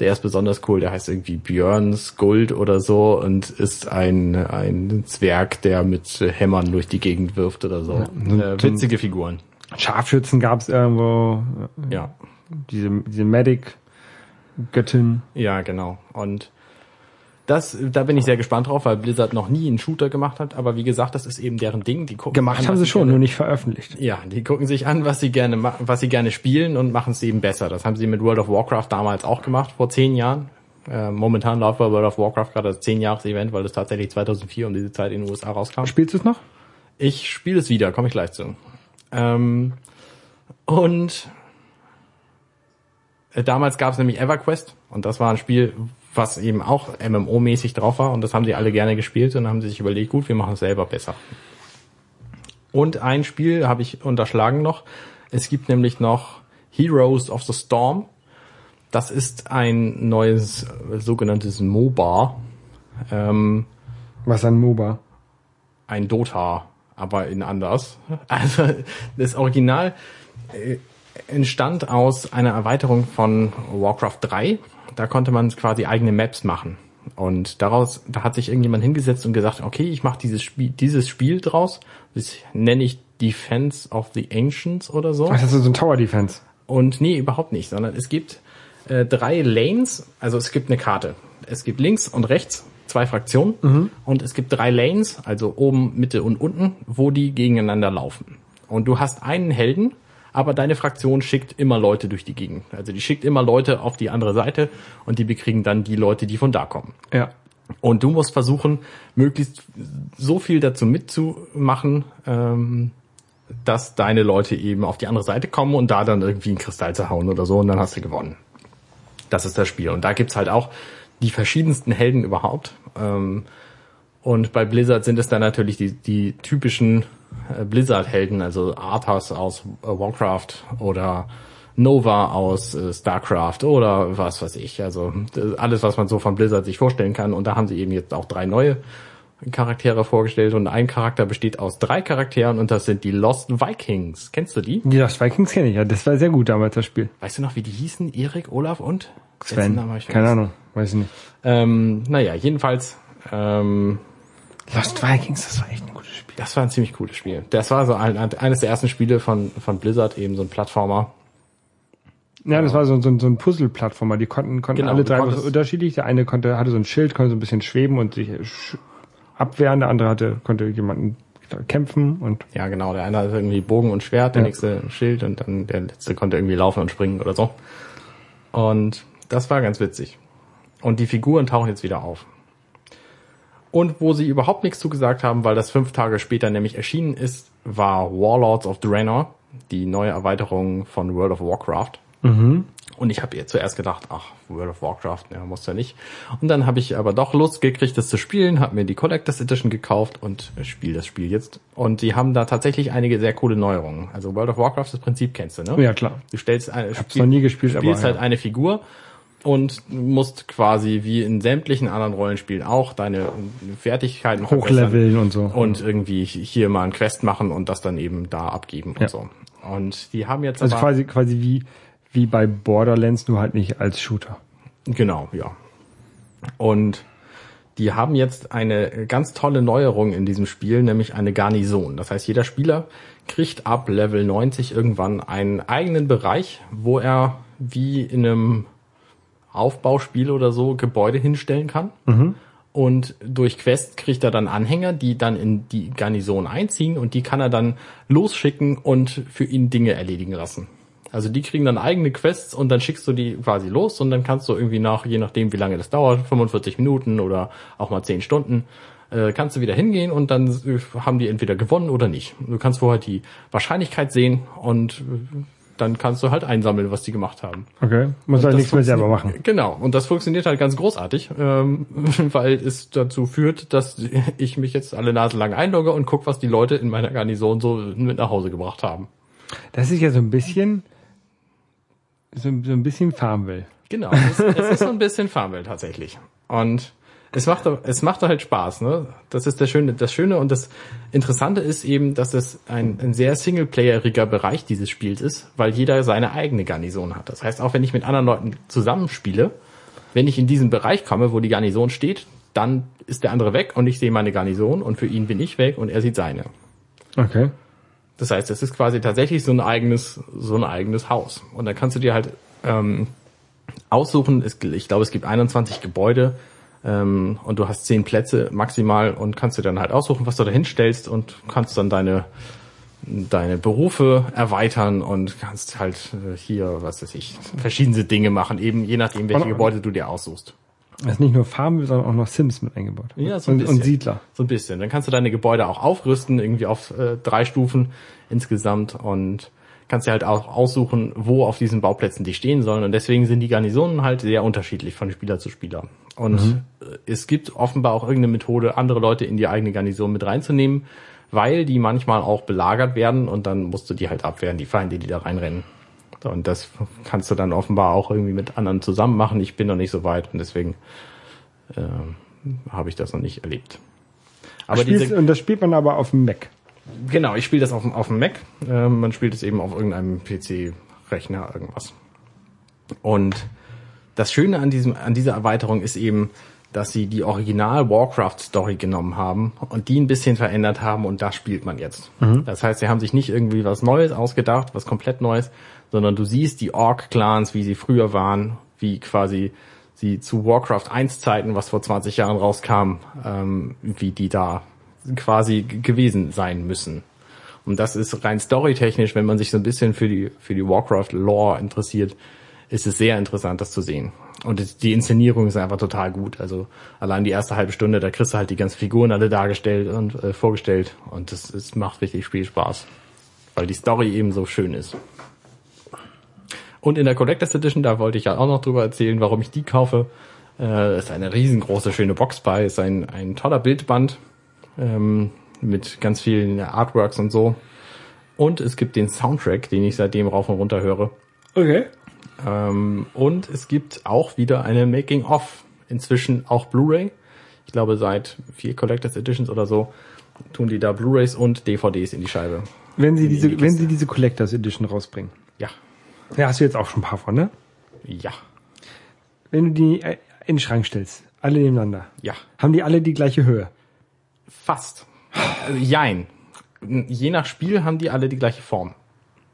der ist besonders cool, der heißt irgendwie Björns Gold oder so und ist ein, ein Zwerg, der mit Hämmern durch die Gegend wirft oder so. Äh, witzige Figuren. Scharfschützen gab es irgendwo, Ja. diese, diese Medic-Göttin. Ja, genau. Und das, da bin ich sehr gespannt drauf, weil Blizzard noch nie einen Shooter gemacht hat. Aber wie gesagt, das ist eben deren Ding. Die gucken Gemacht an, haben sie schon, gerne- nur nicht veröffentlicht. Ja, die gucken sich an, was sie gerne was sie gerne spielen und machen es eben besser. Das haben sie mit World of Warcraft damals auch gemacht, vor zehn Jahren. Äh, momentan läuft bei World of Warcraft gerade das 10 Jahres Event, weil es tatsächlich 2004 um diese Zeit in den USA rauskam. Spielst du es noch? Ich spiele es wieder, komme ich gleich zu. Ähm, und äh, damals gab es nämlich EverQuest und das war ein Spiel, was eben auch MMO-mäßig drauf war und das haben sie alle gerne gespielt und haben sie sich überlegt, gut, wir machen es selber besser. Und ein Spiel habe ich unterschlagen noch. Es gibt nämlich noch Heroes of the Storm. Das ist ein neues sogenanntes MOBA. Ähm, Was ein MOBA? ein Dota, aber in anders. Also das Original äh, entstand aus einer Erweiterung von Warcraft 3. Da konnte man quasi eigene Maps machen. Und daraus, da hat sich irgendjemand hingesetzt und gesagt, okay, ich mache dieses Spiel, dieses Spiel draus. Das nenne ich Defense of the Ancients oder so. Ach, das ist so ein Tower Defense. Und nee, überhaupt nicht, sondern es gibt äh, drei Lanes, also es gibt eine Karte. Es gibt links und rechts zwei Fraktionen und es gibt drei Lanes, also oben, Mitte und unten, wo die gegeneinander laufen. Und du hast einen Helden, aber deine Fraktion schickt immer Leute durch die Gegend. Also die schickt immer Leute auf die andere Seite und die bekriegen dann die Leute, die von da kommen. Ja. Und du musst versuchen, möglichst so viel dazu mitzumachen, ähm, dass deine Leute eben auf die andere Seite kommen und da dann irgendwie einen Kristall zerhauen oder so und dann hast du gewonnen. Das ist das Spiel. Und da gibt's halt auch die verschiedensten Helden überhaupt. Ähm, und bei Blizzard sind es dann natürlich die, die typischen Blizzard-Helden, also Arthas aus äh, Warcraft oder Nova aus äh, StarCraft oder was weiß ich. Also äh, alles, was man so von Blizzard sich vorstellen kann. Und da haben sie eben jetzt auch drei neue Charaktere vorgestellt und ein Charakter besteht aus drei Charakteren und das sind die Lost Vikings. Kennst du die? Die Lost Vikings kenne ich ja. Das war sehr gut damals, das Spiel. Weißt du noch, wie die hießen? Erik, Olaf und? Sven. Keine. Ahnung. Weiß ich nicht. Ähm, naja, jedenfalls, ähm, Lost Vikings, das war echt ein gutes Spiel. das war ein ziemlich cooles Spiel. Das war so ein, eines der ersten Spiele von, von Blizzard, eben so ein Plattformer. Ja, das war so, so, so ein Puzzle-Plattformer. Die konnten, konnten Genau, alle drei konntest- unterschiedlich. Der eine konnte, hatte so ein Schild, konnte so ein bisschen schweben und sich sch- abwehren. Der andere hatte, konnte jemanden kämpfen und Ja, genau. Der eine hatte irgendwie Bogen und Schwert, der Ja. nächste Schild und dann der letzte konnte irgendwie laufen und springen oder so. Und das war ganz witzig. Und die Figuren tauchen jetzt wieder auf. Und wo sie überhaupt nichts zugesagt haben, weil das fünf Tage später nämlich erschienen ist, war Warlords of Draenor, die neue Erweiterung von World of Warcraft. Und ich habe ihr zuerst gedacht, ach, World of Warcraft, ja, muss ja nicht. Und dann habe ich aber doch Lust gekriegt, das zu spielen, habe mir die Collectors Edition gekauft und spiele das Spiel jetzt. Und die haben da tatsächlich einige sehr coole Neuerungen. Also World of Warcraft, das Prinzip kennst du, ne? Ja, klar. Du stellst eine, hab's noch nie gespielt, aber, spielst halt ja. eine Figur und musst quasi wie in sämtlichen anderen Rollenspielen auch deine Fertigkeiten Hochleveln und so. und irgendwie hier mal ein Quest machen und das dann eben da abgeben und Ja. so. Und die haben jetzt Also quasi, quasi wie, wie bei Borderlands, nur halt nicht als Shooter. Genau, ja. Und die haben jetzt eine ganz tolle Neuerung in diesem Spiel, nämlich eine Garnison. Das heißt, jeder Spieler kriegt ab Level 90 irgendwann einen eigenen Bereich, wo er wie in einem Aufbauspiel oder so Gebäude hinstellen kann. Und durch Quests kriegt er dann Anhänger, die dann in die Garnison einziehen und die kann er dann losschicken und für ihn Dinge erledigen lassen. Also die kriegen dann eigene Quests und dann schickst du die quasi los und dann kannst du irgendwie nach, je nachdem wie lange das dauert, 45 Minuten oder auch mal 10 Stunden, äh, kannst du wieder hingehen und dann äh, haben die entweder gewonnen oder nicht. Du kannst vorher die Wahrscheinlichkeit sehen und äh, dann kannst du halt einsammeln, was die gemacht haben. Okay. Muss halt nichts mehr selber machen. Genau, und das funktioniert halt ganz großartig, ähm, weil es dazu führt, dass ich mich jetzt alle Nase lang einlogge und guck, was die Leute in meiner Garnison so mit nach Hause gebracht haben. Das ist ja so ein bisschen, so, so ein bisschen Farmville. Genau, es ist, es ist so ein bisschen Farmville tatsächlich. Und es macht, es macht halt Spaß, ne? Das ist das Schöne, das Schöne und das Interessante ist eben, dass es ein, ein sehr singleplayeriger Bereich dieses Spiels ist, weil jeder seine eigene Garnison hat. Das heißt, auch wenn ich mit anderen Leuten zusammenspiele, wenn ich in diesen Bereich komme, wo die Garnison steht, dann ist der andere weg und ich sehe meine Garnison und für ihn bin ich weg und er sieht seine. Okay. Das heißt, es ist quasi tatsächlich so ein eigenes, so ein eigenes Haus. Und da kannst du dir halt ähm, aussuchen. Es, ich glaube, es gibt 21 Gebäude ähm, und du hast 10 Plätze maximal und kannst dir dann halt aussuchen, was du da hinstellst und kannst dann deine deine Berufe erweitern und kannst halt äh, hier, was weiß ich, verschiedene Dinge machen, eben je nachdem, welche Gebäude du dir aussuchst. Das ist nicht nur Farmville, sondern auch noch Sims mit eingebaut. Ja, so ein bisschen. und Siedler. So ein bisschen. Dann kannst du deine Gebäude auch aufrüsten, irgendwie auf äh, drei Stufen insgesamt und kannst dir halt auch aussuchen, wo auf diesen Bauplätzen die stehen sollen. Und deswegen sind die Garnisonen halt sehr unterschiedlich von Spieler zu Spieler. Und äh, es gibt offenbar auch irgendeine Methode, andere Leute in die eigene Garnison mit reinzunehmen, weil die manchmal auch belagert werden und dann musst du die halt abwehren, die Feinde, die da reinrennen. Und das kannst du dann offenbar auch irgendwie mit anderen zusammen machen. Ich bin noch nicht so weit und deswegen äh, habe ich das noch nicht erlebt. Aber Spielst, diese, und das spielt man aber auf dem Mac. Genau, ich spiele das auf, auf dem Mac. Äh, man spielt es eben auf irgendeinem PC-Rechner, irgendwas. Und das Schöne an diesem, an dieser Erweiterung ist eben, dass sie die Original Warcraft Story genommen haben und die ein bisschen verändert haben und das spielt man jetzt. Mhm. Das heißt, sie haben sich nicht irgendwie was Neues ausgedacht, was komplett Neues, sondern du siehst die Orc Clans, wie sie früher waren, wie quasi sie zu Warcraft 1 Zeiten, was vor 20 Jahren rauskam, ähm, wie die da quasi gewesen sein müssen. Und das ist rein storytechnisch, wenn man sich so ein bisschen für die, für die Warcraft Lore interessiert, ist es sehr interessant, das zu sehen. Und die Inszenierung ist einfach total gut. Also allein die erste halbe Stunde, da kriegst du halt die ganzen Figuren alle dargestellt und äh, vorgestellt. Und das, das macht richtig viel Spaß. Weil die Story eben so schön ist. Und in der Collectors Edition, da wollte ich ja auch noch drüber erzählen, warum ich die kaufe. Äh, ist eine riesengroße, schöne Box bei, ist ein, ein toller Bildband ähm, mit ganz vielen Artworks und so. Und es gibt den Soundtrack, den ich seitdem rauf und runter höre. Okay. Ähm, und es gibt auch wieder eine Making-of. Inzwischen auch Blu-ray. Ich glaube, seit vier Collectors Editions oder so tun die da Blu-rays und DVDs in die Scheibe. Wenn sie diese, die wenn sie diese Collectors Edition rausbringen. Ja. Ja, hast du jetzt auch schon ein paar von, ne? Ja. Wenn du die äh, in den Schrank stellst, alle nebeneinander. Ja. Haben die alle die gleiche Höhe? Fast. Also, jein. Je nach Spiel haben die alle die gleiche Form.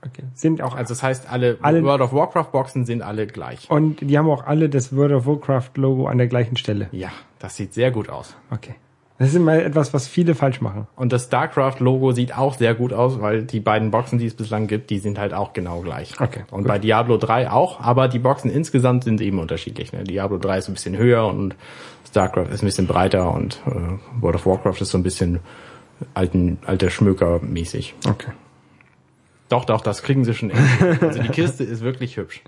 Okay. Sind auch also das heißt alle, alle World of Warcraft Boxen sind alle gleich. Und die haben auch alle das World of Warcraft Logo an der gleichen Stelle. Ja, das sieht sehr gut aus. Okay. Das ist immer etwas, was viele falsch machen. Und das StarCraft Logo sieht auch sehr gut aus, weil die beiden Boxen, die es bislang gibt, die sind halt auch genau gleich. Okay. Und gut. bei Diablo 3 auch, aber die Boxen insgesamt sind eben unterschiedlich. Ne? Diablo 3 ist ein bisschen höher und StarCraft ist ein bisschen breiter und äh, World of Warcraft ist so ein bisschen alten, alter Schmöker mäßig. Okay. Doch, doch, das kriegen sie schon. Also die Kiste ist wirklich hübsch.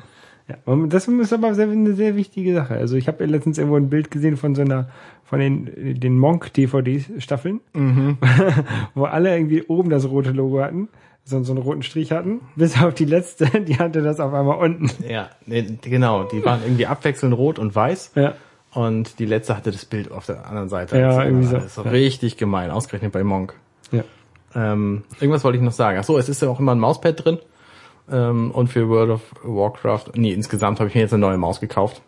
Ja, das ist aber sehr, eine sehr wichtige Sache. Also ich habe letztens irgendwo ein Bild gesehen von so einer, von den, den Monk-DVD-Staffeln, mhm. wo alle irgendwie oben das rote Logo hatten, so, so einen roten Strich hatten, bis auf die letzte, die hatte das auf einmal unten. Ja, genau, die waren irgendwie abwechselnd rot und weiß. Ja. Und die letzte hatte das Bild auf der anderen Seite. Ja, das irgendwie so. Das ist so richtig gemein, ausgerechnet bei Monk. Ja. Ähm, irgendwas wollte ich noch sagen. Ach so, es ist ja auch immer ein Mauspad drin. Ähm, und für World of Warcraft, nee, insgesamt habe ich mir jetzt eine neue Maus gekauft.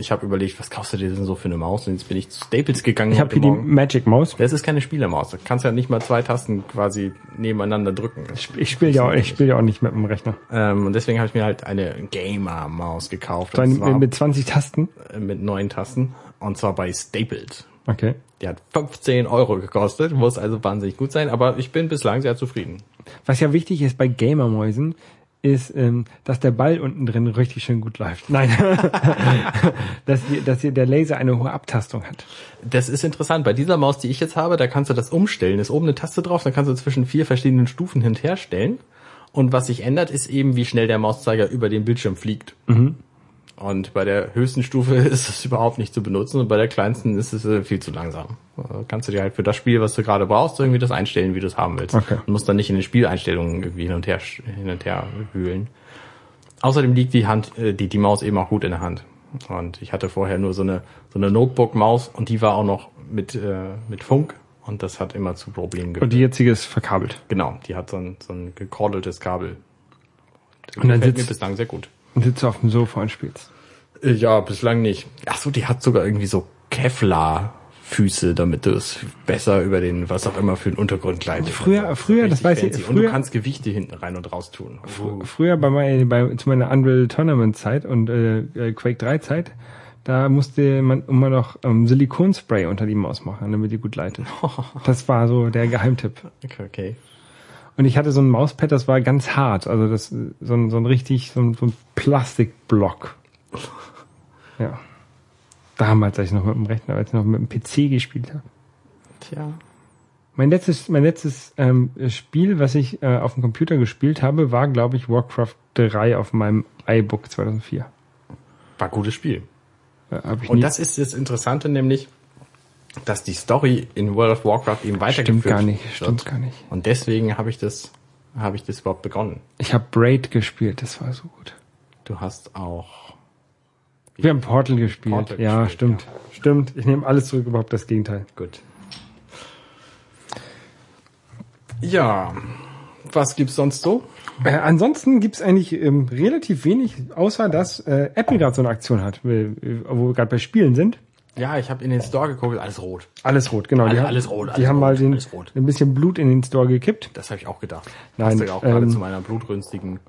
Ich habe überlegt, was kostet dir denn so für eine Maus? Und jetzt bin ich zu Staples gegangen. Ich habe hier Morgen. die Magic Maus. Das ist keine Spielermaus. Du kannst ja nicht mal zwei Tasten quasi nebeneinander drücken. Ich, ich spiele ja auch, ich spiele ja auch nicht mit dem Rechner. Ähm, und deswegen habe ich mir halt eine Gamer-Maus gekauft. So eine, mit 20 Tasten? Äh, mit neun Tasten. Und zwar bei Staples. Okay. Die hat 15 Euro gekostet, muss also wahnsinnig gut sein, aber ich bin bislang sehr zufrieden. Was ja wichtig ist bei Gamermäusen, ist, ähm, dass der Ball unten drin richtig schön gut läuft. Nein, dass, die, dass hier der Laser eine hohe Abtastung hat. Das ist interessant. Bei dieser Maus, die ich jetzt habe, da kannst du das umstellen. Ist oben eine Taste drauf, dann kannst du zwischen vier verschiedenen Stufen hin und her stellen. Und was sich ändert, ist eben, wie schnell der Mauszeiger über den Bildschirm fliegt. Mhm. Und bei der höchsten Stufe ist es überhaupt nicht zu benutzen und bei der kleinsten ist es äh, viel zu langsam. Äh, kannst du dir halt für das Spiel, was du gerade brauchst, irgendwie das einstellen, wie du es haben willst. Okay. Und musst dann nicht in den Spieleinstellungen irgendwie hin und her hin und her wühlen. Außerdem liegt die Hand, äh, die, die Maus eben auch gut in der Hand. Und ich hatte vorher nur so eine so eine Notebook-Maus und die war auch noch mit äh, mit Funk und das hat immer zu Problemen geführt. Und die jetzige ist verkabelt. Genau, die hat so ein, so ein gekordeltes Kabel. Das und dann gefällt mir bislang sehr gut. Und sitzt du auf dem Sofa und spielst. Äh, ja, bislang nicht. Ach so, die hat sogar irgendwie so Kevlar Füße, damit du es besser über den, was auch immer für den Untergrund gleitest. Früher, früher, das weiß ich, früher, und du kannst Gewichte hinten rein und raus tun. Uh. Früher bei, mein, bei zu meiner Unreal Tournament Zeit und äh, äh Quake 3 Zeit, da musste man immer noch ähm, Silikonspray unter die Maus machen, damit die gut leitet. Das war so der Geheimtipp. Okay, okay. Und ich hatte so ein Mauspad, das war ganz hart, also das so ein, so ein richtig so ein, so ein Plastikblock. Ja. Damals, als ich noch mit dem Rechner, als ich noch mit dem PC gespielt habe. Tja. Mein letztes, mein letztes ähm, Spiel, was ich äh, auf dem Computer gespielt habe, war, glaube ich, Warcraft 3 auf meinem iBook 2004. War ein gutes Spiel. Äh, Und das ist das Interessante, nämlich, dass die Story in World of Warcraft eben weitergeführt Stimmt gar nicht, stimmt gar nicht. Und deswegen habe ich das habe ich das überhaupt begonnen. Ich habe Braid gespielt, das war so gut. Du hast auch. Wir haben Portal gespielt. Portal ja, gespielt, stimmt. Stimmt. Ich nehme alles zurück, überhaupt das Gegenteil. Gut. Ja. Was gibt's sonst so? Äh, ansonsten gibt's eigentlich ähm, relativ wenig, außer dass äh, Apple gerade so eine Aktion hat, äh, wo wir gerade bei Spielen sind. Ja, ich habe in den Store geguckt, alles rot. Alles rot, genau. Alles- die haben, alles rot, Die alles haben mal rot, den, alles rot. ein bisschen Blut in den Store gekippt. Das habe ich auch gedacht. Nein, Passt ja auch gerade ähm, zu meiner blutrünstigen.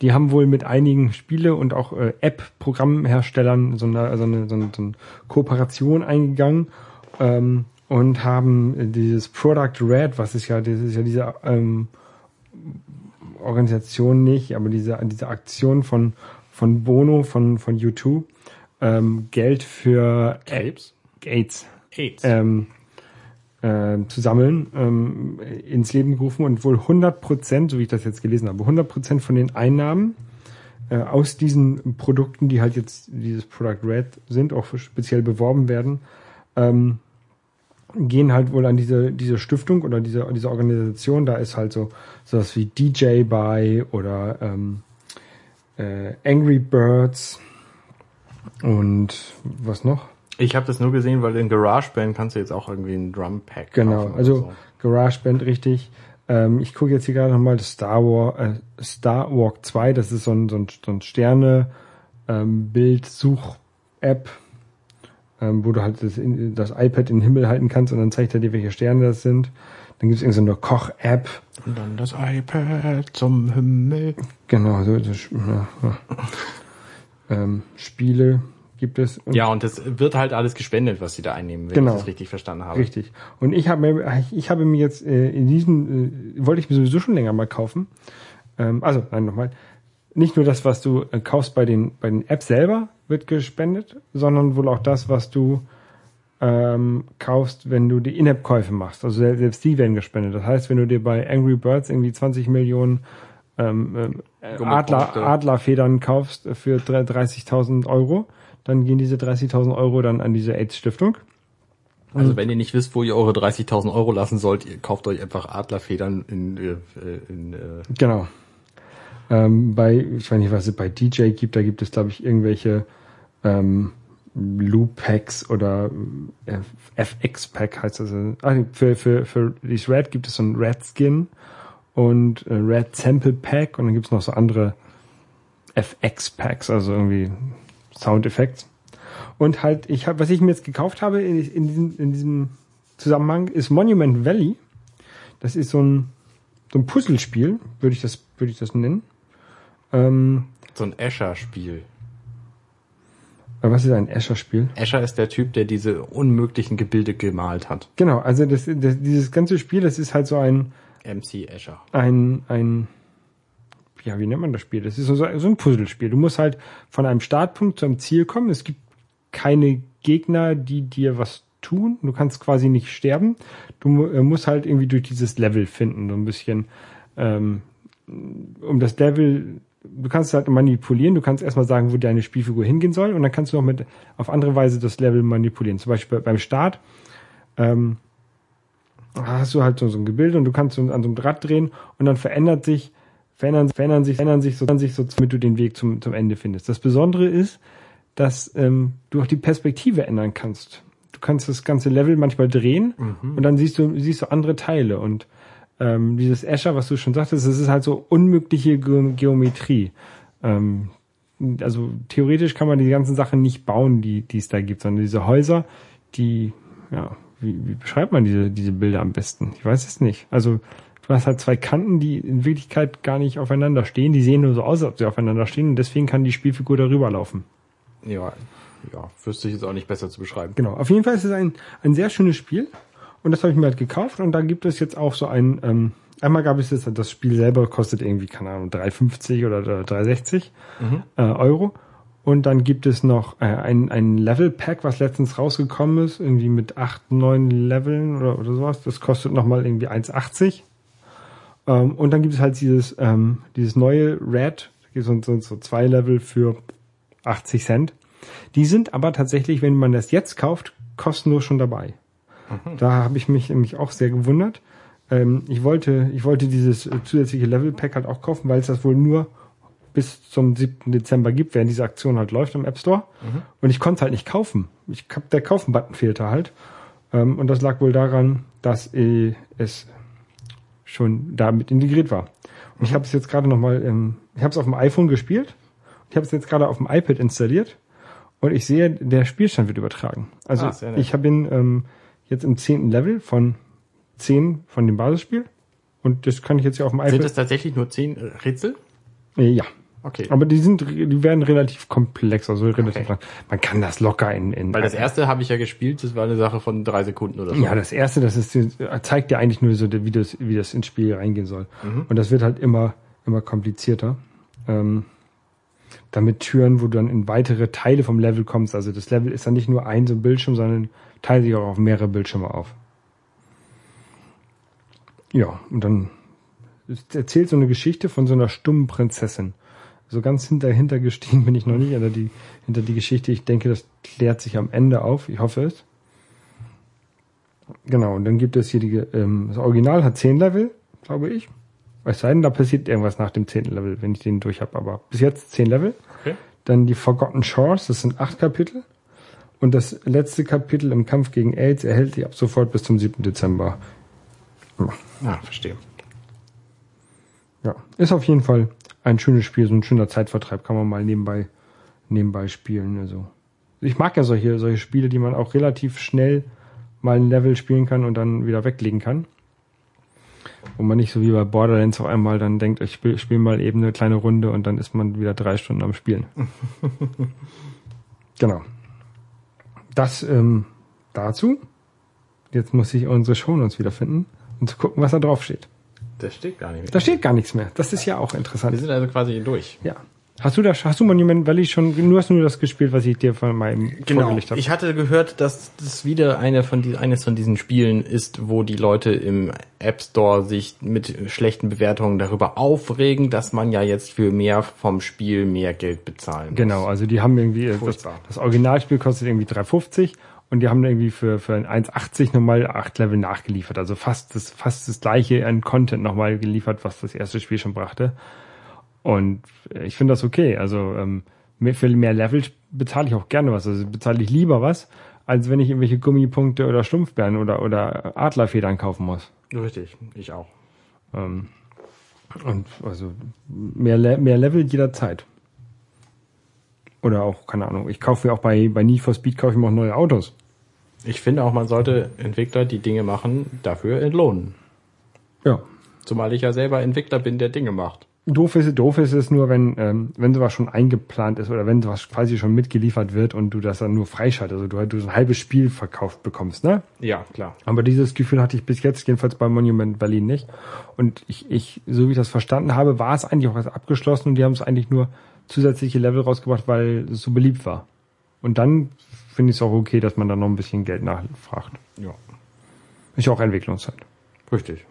Die haben wohl mit einigen Spiele und auch äh, App-Programmherstellern so eine, so, eine, so, eine, so eine Kooperation eingegangen ähm, und haben dieses Product Red, was ist ja, das ist ja diese ähm, Organisation nicht, aber diese, diese Aktion von, von Bono, von, von U2, ähm, Geld für Capes? AIDS AIDS. ähm, äh, zu sammeln, ähm, ins Leben gerufen und wohl 100 Prozent, so wie ich das jetzt gelesen habe, 100 Prozent von den Einnahmen äh, aus diesen Produkten, die halt jetzt dieses Product Red sind, auch speziell beworben werden, ähm, gehen halt wohl an diese, diese Stiftung oder diese, diese Organisation. Da ist halt so sowas wie DJ bei oder ähm, äh, Angry Birds und was noch? Ich habe das nur gesehen, weil in GarageBand kannst du jetzt auch irgendwie ein Drum Pack Genau, also so. GarageBand richtig. Ähm, ich gucke jetzt hier gerade nochmal das Star War, äh, Star Walk 2, das ist so ein, so ein, so ein Sterne ähm, Bild-Such-App, ähm, wo du halt das, in, das iPad in den Himmel halten kannst und dann zeigt er dir, welche Sterne das sind. Dann gibt es irgendeine so eine Koch-App. Und dann das iPad zum Himmel. Genau, so, so ja, ja. Ähm, Spiele gibt es. Und Ja, und das wird halt alles gespendet, was sie da einnehmen, wenn Genau. ich das richtig verstanden habe. Richtig. Und ich habe mir, ich habe mir jetzt äh, in diesem, äh, wollte ich mir sowieso schon länger mal kaufen. Ähm, also, nein, nochmal. Nicht nur das, was du äh, kaufst bei den, bei den Apps selber, wird gespendet, sondern wohl auch das, was du ähm, kaufst, wenn du die In-App-Käufe machst. Also sel- selbst die werden gespendet. Das heißt, wenn du dir bei Angry Birds irgendwie 20 Millionen ähm, ähm, Adler. Adlerfedern kaufst für 30.000 Euro, dann gehen diese 30.000 Euro dann an diese AIDS-Stiftung. Also wenn ihr nicht wisst, wo ihr eure 30.000 Euro lassen sollt, ihr kauft euch einfach Adlerfedern in, äh, in äh, Genau. Ähm, bei, ich weiß nicht, was es bei DJ gibt, da gibt es, glaube ich, irgendwelche ähm, Loop Packs oder äh, FX Pack heißt das. Ah, nee, für, für, für dieses Red gibt es so ein Red Skin und Red Sample Pack und dann gibt es noch so andere FX Packs, also irgendwie Sound Effects. Und halt, ich habe, was ich mir jetzt gekauft habe in, in, diesem, in diesem Zusammenhang ist Monument Valley. Das ist so ein, so ein Puzzlespiel, würde ich das, würde ich das nennen. Ähm, so ein Escher-Spiel. was ist ein Escher-Spiel? Escher ist der Typ, der diese unmöglichen Gebilde gemalt hat. Genau, also das, das, dieses ganze Spiel, das ist halt so ein, MC Escher. ein, ein, ja, wie nennt man das Spiel? Das ist so, so ein Puzzlespiel. Du musst halt von einem Startpunkt zu einem Ziel kommen. Es gibt keine Gegner, die dir was tun. Du kannst quasi nicht sterben. Du äh, musst halt irgendwie durch dieses Level finden, so ein bisschen, ähm, um das Level, du kannst halt manipulieren. Du kannst erstmal sagen, wo deine Spielfigur hingehen soll und dann kannst du noch mit, auf andere Weise das Level manipulieren. Zum Beispiel beim Start, ähm, hast du halt so, ein Gebilde und du kannst so an so einem Rad drehen und dann verändert sich, verändern, verändern sich, verändern sich so, verändern sich so, damit du den Weg zum, zum Ende findest. Das Besondere ist, dass ähm, du auch die Perspektive ändern kannst. Du kannst das ganze Level manchmal drehen und dann siehst du, siehst du andere Teile und ähm, dieses Escher, was du schon sagtest, das ist halt so unmögliche Ge Geometrie. Ähm, also theoretisch kann man die ganzen Sachen nicht bauen, die, die es da gibt, sondern diese Häuser, die, ja, wie, wie beschreibt man diese, diese Bilder am besten? Ich weiß es nicht. Also du hast halt zwei Kanten, die in Wirklichkeit gar nicht aufeinander stehen. Die sehen nur so aus, als ob sie aufeinander stehen und deswegen kann die Spielfigur darüber laufen. Ja, ja, wüsste ich jetzt auch nicht besser zu beschreiben. Genau. Auf jeden Fall ist es ein, ein sehr schönes Spiel. Und das habe ich mir halt gekauft. Und da gibt es jetzt auch so ein, ähm, einmal gab es jetzt, das Spiel selber kostet irgendwie, keine Ahnung, 3,50 oder 3,60 äh, Euro. Und dann gibt es noch äh, ein, ein Level-Pack, was letztens rausgekommen ist, irgendwie mit 8, 9 Leveln oder, oder sowas. Das kostet nochmal irgendwie 1,80. Ähm, und dann gibt es halt dieses, ähm, dieses neue Red, so, so, so zwei Level für 80 Cent. Die sind aber tatsächlich, wenn man das jetzt kauft, kostenlos schon dabei. Da habe ich mich nämlich auch sehr gewundert. ähm, ich wollte, ich wollte dieses zusätzliche Level Pack halt auch kaufen, weil es das wohl nur bis zum 7. Dezember gibt, während diese Aktion halt läuft im App Store. Und ich konnte es halt nicht kaufen. Ich der Kaufen-Button fehlte halt. Ähm, und das lag wohl daran, dass es schon damit integriert war. Und ich habe es jetzt gerade nochmal, ähm, ich habe es auf dem iPhone gespielt. Ich habe es jetzt gerade auf dem iPad installiert. Und ich sehe, der Spielstand wird übertragen. Also Ah, ich bin ähm, jetzt im zehnten Level von 10 von dem Basisspiel. Und das kann ich jetzt ja auf dem Sind iPad. es tatsächlich nur zehn Rätsel? Äh, ja. Okay. Aber die sind, die werden relativ komplex, also relativ Okay. lang. Man kann das locker in, in Weil das erste habe ich ja gespielt, das war eine Sache von drei Sekunden oder so. Ja, das erste, das ist, zeigt dir eigentlich nur so, wie das, wie das ins Spiel reingehen soll. Und das wird halt immer, immer komplizierter. Ähm, damit Türen, wo du dann in weitere Teile vom Level kommst. Also das Level ist dann nicht nur ein so ein Bildschirm, sondern teilt sich auch auf mehrere Bildschirme auf. Ja, und dann erzählt so eine Geschichte von so einer stummen Prinzessin. So ganz hinter, hintergestiegen bin ich noch nicht, aber die, hinter die Geschichte, ich denke, das klärt sich am Ende auf. Ich hoffe es. Genau, und dann gibt es hier die, ähm, das Original hat zehn Level, glaube ich. Es sei denn, da passiert irgendwas nach dem zehnten Level, wenn ich den durch habe. Aber bis jetzt zehn Level. Okay. Dann die Forgotten Shores, das sind acht Kapitel. Und das letzte Kapitel im Kampf gegen AIDS erhält sich ab sofort bis zum 7. Dezember. Ah, verstehe. Ja, ist auf jeden Fall ein schönes Spiel, so ein schöner Zeitvertreib, kann man mal nebenbei, nebenbei spielen. Also ich mag ja solche, solche Spiele, die man auch relativ schnell mal ein Level spielen kann und dann wieder weglegen kann. Wo man nicht so wie bei Borderlands auf einmal dann denkt, ich spiele spiel mal eben eine kleine Runde und dann ist man wieder drei Stunden am Spielen. genau. Das ähm, dazu. Jetzt muss ich unsere Shownotes wiederfinden und zu gucken, was da drauf steht. Das steht gar nicht mehr. Da steht gar nichts mehr. Das ist ja auch interessant. Wir sind also quasi durch. Ja. Hast du das, hast du Monument Valley schon, du hast nur das gespielt, was ich dir von meinem vorgelegt habe. Ich hatte gehört, dass das wieder eine von die, eines von diesen Spielen ist, wo die Leute im App Store sich mit schlechten Bewertungen darüber aufregen, dass man ja jetzt für mehr vom Spiel mehr Geld bezahlen muss. Genau, also die haben irgendwie, das, das Originalspiel kostet irgendwie 3,50 und die haben irgendwie für, für ein 1,80 nochmal 8 Level nachgeliefert. Also fast das, fast das gleiche an Content nochmal geliefert, was das erste Spiel schon brachte. Und ich finde das okay. Also ähm, für mehr Level bezahle ich auch gerne was. Also bezahle ich lieber was, als wenn ich irgendwelche Gummipunkte oder Stumpfbeeren oder, oder Adlerfedern kaufen muss. Richtig, ich auch. Ähm, und also mehr, Le mehr Level jederzeit. Oder auch, keine Ahnung, ich kaufe mir auch bei, bei Need for Speed kaufe ich mir auch neue Autos. Ich finde auch, man sollte Entwickler, die Dinge machen, dafür entlohnen. Ja. Zumal ich ja selber Entwickler bin, der Dinge macht. Doof ist, doof ist es nur, wenn, ähm, wenn sowas schon eingeplant ist oder wenn sowas quasi schon mitgeliefert wird und du das dann nur freischaltest, also du, du so ein halbes Spiel verkauft bekommst, ne? Ja, klar. Aber dieses Gefühl hatte ich bis jetzt, jedenfalls bei Monument Berlin nicht. Und ich, ich, so wie ich das verstanden habe, war es eigentlich auch was abgeschlossen und die haben es eigentlich nur zusätzliche Level rausgebracht, weil es so beliebt war. Und dann finde ich es auch okay, dass man da noch ein bisschen Geld nachfragt. Ja. Ist ja auch Entwicklungszeit. Richtig.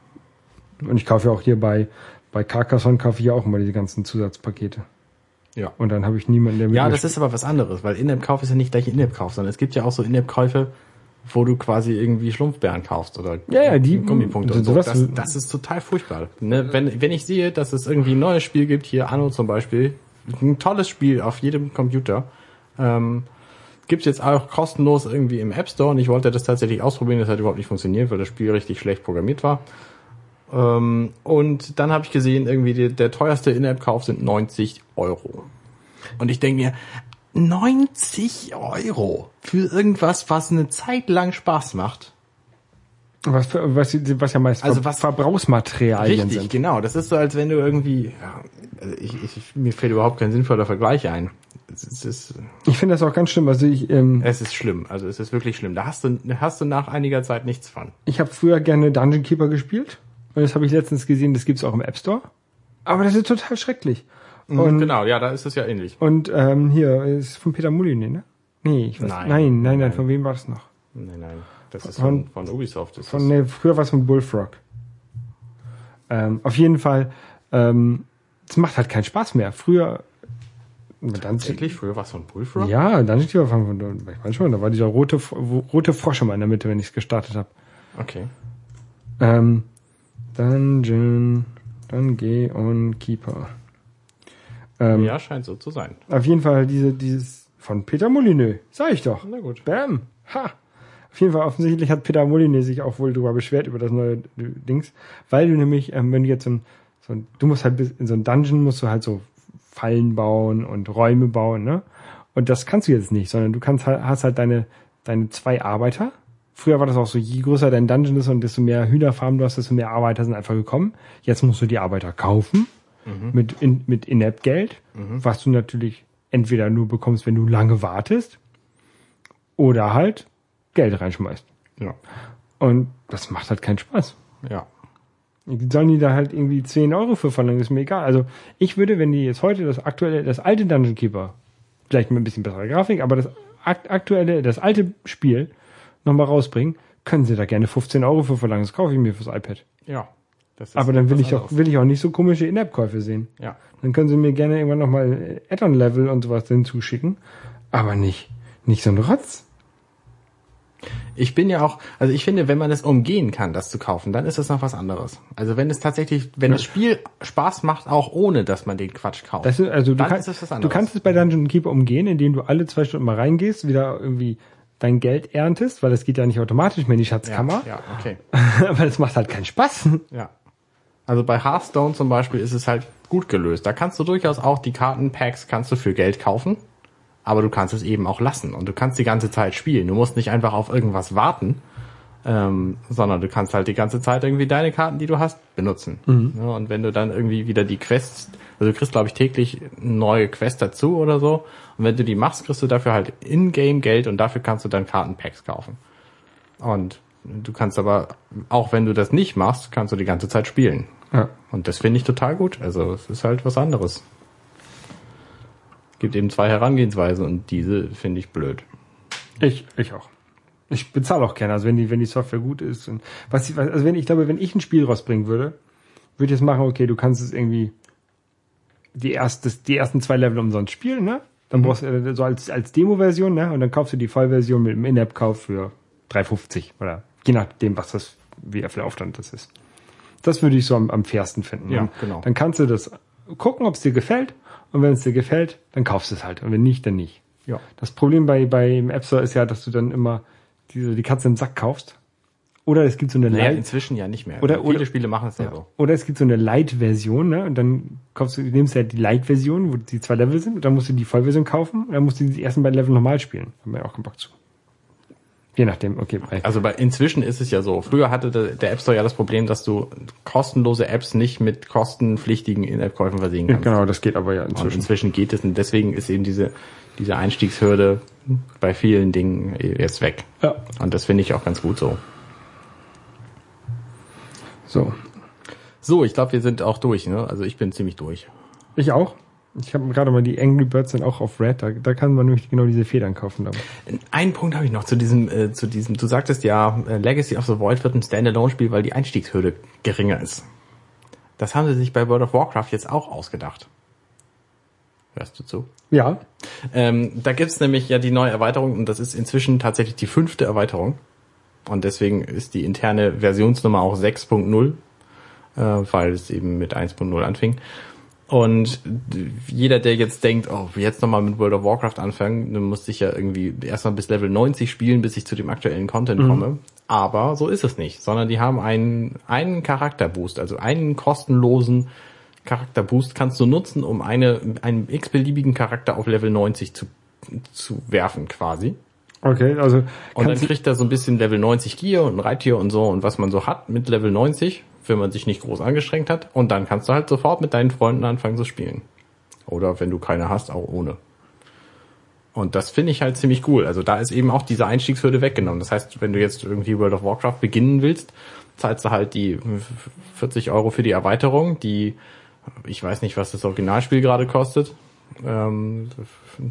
Und ich kaufe ja auch hier bei, bei Carcassonne kaufe ich ja auch immer diese ganzen Zusatzpakete. Ja. Und dann habe ich niemanden, der mit Ja, das ist aber was anderes, weil In-App-Kauf ist ja nicht gleich In-App-Kauf, sondern es gibt ja auch so In-App-Käufe, wo du quasi irgendwie Schlumpfbären kaufst oder Ja, ja, die- Gummipunkte und so. Das, das ist total furchtbar. Ne? Wenn, wenn ich sehe, dass es irgendwie ein neues Spiel gibt, hier Anno zum Beispiel, ein tolles Spiel auf jedem Computer, ähm, gibt's jetzt auch kostenlos irgendwie im App Store und ich wollte das tatsächlich ausprobieren, das hat überhaupt nicht funktioniert, weil das Spiel richtig schlecht programmiert war. Ähm, und dann habe ich gesehen, irgendwie der, der teuerste In-App-Kauf sind 90 Euro. Und ich denke mir, 90 Euro für irgendwas, was eine Zeit lang Spaß macht. Was, für, was, was ja meist Also was- Verbrauchsmaterialien Richtig, sind. genau. Das ist so, als wenn du irgendwie, ja, also ich, ich, mir fällt überhaupt kein sinnvoller Vergleich ein. Es es ist, Ich finde das auch ganz schlimm. Also ich, ähm, es ist schlimm. Also es ist wirklich schlimm. Da hast du, hast du nach einiger Zeit nichts von. ich habe früher gerne Dungeon Keeper gespielt. Und das habe ich letztens gesehen, das gibt's auch im App Store. Aber das ist total schrecklich. Und, genau, ja, da ist es ja ähnlich. und ähm, hier, ist von Peter Molyneux, ne? Nee, ich weiß Nein. nein, nein, nein, Nein. von wem war das noch? Nein, nein. Das ist Von- von, Ubisoft. Das Von, ist, nee, früher war es von Bullfrog. Ähm, auf jeden Fall, ähm, es macht halt keinen Spaß mehr. Früher, dann, tatsächlich, früher war es von Bullfrog? ja, Dungeon Keeper von, von ich meine schon, da war dieser rote, rote Frosch immer in der Mitte, wenn ich es gestartet habe. Okay. Ähm, Dungeon, dann geh on Keeper. Ähm, Ja, scheint so zu sein. Auf jeden Fall diese, dieses von Peter Molyneux. Sag ich doch. Na gut. Bam. Ha. Auf jeden Fall offensichtlich hat Peter Molyneux sich auch wohl darüber beschwert über das neue Dings, weil du nämlich, ähm, wenn du jetzt so ein, so ein, du musst halt in so ein Dungeon musst du halt so Fallen bauen und Räume bauen, ne? Und das kannst du jetzt nicht, sondern du kannst halt, hast halt deine, deine zwei Arbeiter. Früher war das auch so, je größer dein Dungeon ist und desto mehr Hühnerfarmen du hast, desto mehr Arbeiter sind einfach gekommen. Jetzt musst du die Arbeiter kaufen mit, in, mit In-App-Geld, was du natürlich entweder nur bekommst, wenn du lange wartest, oder halt Geld reinschmeißt. Ja. Und das macht halt keinen Spaß. Ja. Sollen die da halt irgendwie 10 Euro für verlangen, ist mir egal. Also ich würde, wenn die jetzt heute das aktuelle, das alte Dungeon Keeper, vielleicht mit ein bisschen besserer Grafik, aber das akt aktuelle, das alte Spiel nochmal rausbringen, können sie da gerne 15 Euro für verlangen. Das kaufe ich mir fürs iPad. Ja. Aber dann will ich auch, will ich auch nicht so komische In-App-Käufe sehen. Ja. Dann können sie mir gerne irgendwann nochmal Add-on-Level und sowas hinzuschicken. Aber nicht, nicht so ein Rotz. Ich bin ja auch, also ich finde, wenn man es umgehen kann, das zu kaufen, dann ist das noch was anderes. Also wenn es tatsächlich, wenn das Spiel Spaß macht, auch ohne, dass man den Quatsch kauft. Das ist, also du, Dann kann, ist du kannst es bei Dungeon Keeper umgehen, indem du alle zwei Stunden mal reingehst, wieder irgendwie dein Geld erntest, weil das geht ja nicht automatisch mehr in die ja, Schatzkammer. ja, okay. Aber das macht halt keinen Spaß. Ja. Also bei Hearthstone zum Beispiel ist es halt gut gelöst. Da kannst du durchaus auch die Kartenpacks kannst du für Geld kaufen, aber du kannst es eben auch lassen und du kannst die ganze Zeit spielen. Du musst nicht einfach auf irgendwas warten, ähm, sondern du kannst halt die ganze Zeit irgendwie deine Karten, die du hast, benutzen. Ja, und wenn du dann irgendwie wieder die Quests, also du kriegst glaube ich täglich neue Quest dazu oder so, und wenn du die machst, kriegst du dafür halt in-game Geld und dafür kannst du dann Kartenpacks kaufen. Und du kannst aber, auch wenn du das nicht machst, kannst du die ganze Zeit spielen. Ja. Und das finde ich total gut. Also es ist halt was anderes. Es gibt eben zwei Herangehensweisen und diese finde ich blöd. Ich, ich auch. Ich bezahle auch gerne, also wenn die, wenn die Software gut ist. Und was ich, also wenn ich glaube, wenn ich ein Spiel rausbringen würde, würde ich jetzt machen, okay, du kannst es irgendwie die erste, die ersten zwei Level umsonst spielen, ne? Dann brauchst du äh, so als, als Demo-Version, ne? Und dann kaufst du die Vollversion mit dem In-App-Kauf für 3,50 oder je nachdem, was das, wie viel Aufstand das ist. Das würde ich so am, am fairsten finden. Ja, genau. Dann kannst du das gucken, ob es dir gefällt. Und wenn es dir gefällt, dann kaufst du es halt. Und wenn nicht, dann nicht. Ja. Das Problem bei, beim App Store ist ja, dass du dann immer diese, die Katze im Sack kaufst. Oder es gibt so eine Naja, Light, inzwischen ja nicht mehr. Oder- Viele oder- Spiele machen es ja, so. oder es gibt so eine Light-Version, ne? Und dann kaufst du, du nimmst ja die Light-Version, wo die zwei Level sind, und dann musst du die Vollversion kaufen, und dann musst du die ersten beiden Level nochmal spielen. Haben wir ja auch keinen Bock zu. Je nachdem, okay. Bei, Also bei, inzwischen ist es ja so. Früher hatte der, App Store ja das Problem, dass du kostenlose Apps nicht mit kostenpflichtigen In-App-Käufen versehen kannst. genau, das geht aber ja Und inzwischen. inzwischen geht es und deswegen ist eben diese, diese Einstiegshürde bei vielen Dingen jetzt weg. Ja. Und das finde ich auch ganz gut so. So. So, ich glaube, wir sind auch durch. Ne? Also ich bin ziemlich durch. Ich auch. Ich habe gerade mal die Angry Birds sind auch auf Red, da, da kann man nämlich genau diese Federn kaufen. Damit. Einen Punkt habe ich noch zu diesem, äh, zu diesem. Du sagtest ja, äh, Legacy of the Void wird ein Standalone-Spiel, weil die Einstiegshürde geringer ist. Das haben sie sich bei World of Warcraft jetzt auch ausgedacht. Hörst du zu? Ja, Ähm, da gibt's nämlich ja die neue Erweiterung und das ist inzwischen tatsächlich die fünfte Erweiterung. Und deswegen ist die interne Versionsnummer auch 6.0, äh, weil es eben mit 1.0 anfing. Und jeder, der jetzt denkt, oh, jetzt nochmal mit World of Warcraft anfangen, dann muss ich ja irgendwie erstmal bis Level 90 spielen, bis ich zu dem aktuellen Content komme. Aber so ist es nicht, sondern die haben einen, einen Charakterboost, also einen kostenlosen Charakterboost kannst du nutzen, um eine, einen x-beliebigen Charakter auf Level 90 zu, zu werfen quasi. okay, also Und dann kriegt er so ein bisschen Level 90 Gear und Reittier und so und was man so hat mit Level 90, wenn man sich nicht groß angestrengt hat. Und dann kannst du halt sofort mit deinen Freunden anfangen zu spielen. Oder wenn du keine hast, auch ohne. Und das finde ich halt ziemlich cool. Also da ist eben auch diese Einstiegshürde weggenommen. Das heißt, wenn du jetzt irgendwie World of Warcraft beginnen willst, zahlst du halt die 40 Euro für die Erweiterung, die, ich weiß nicht, was das Originalspiel gerade kostet, ähm,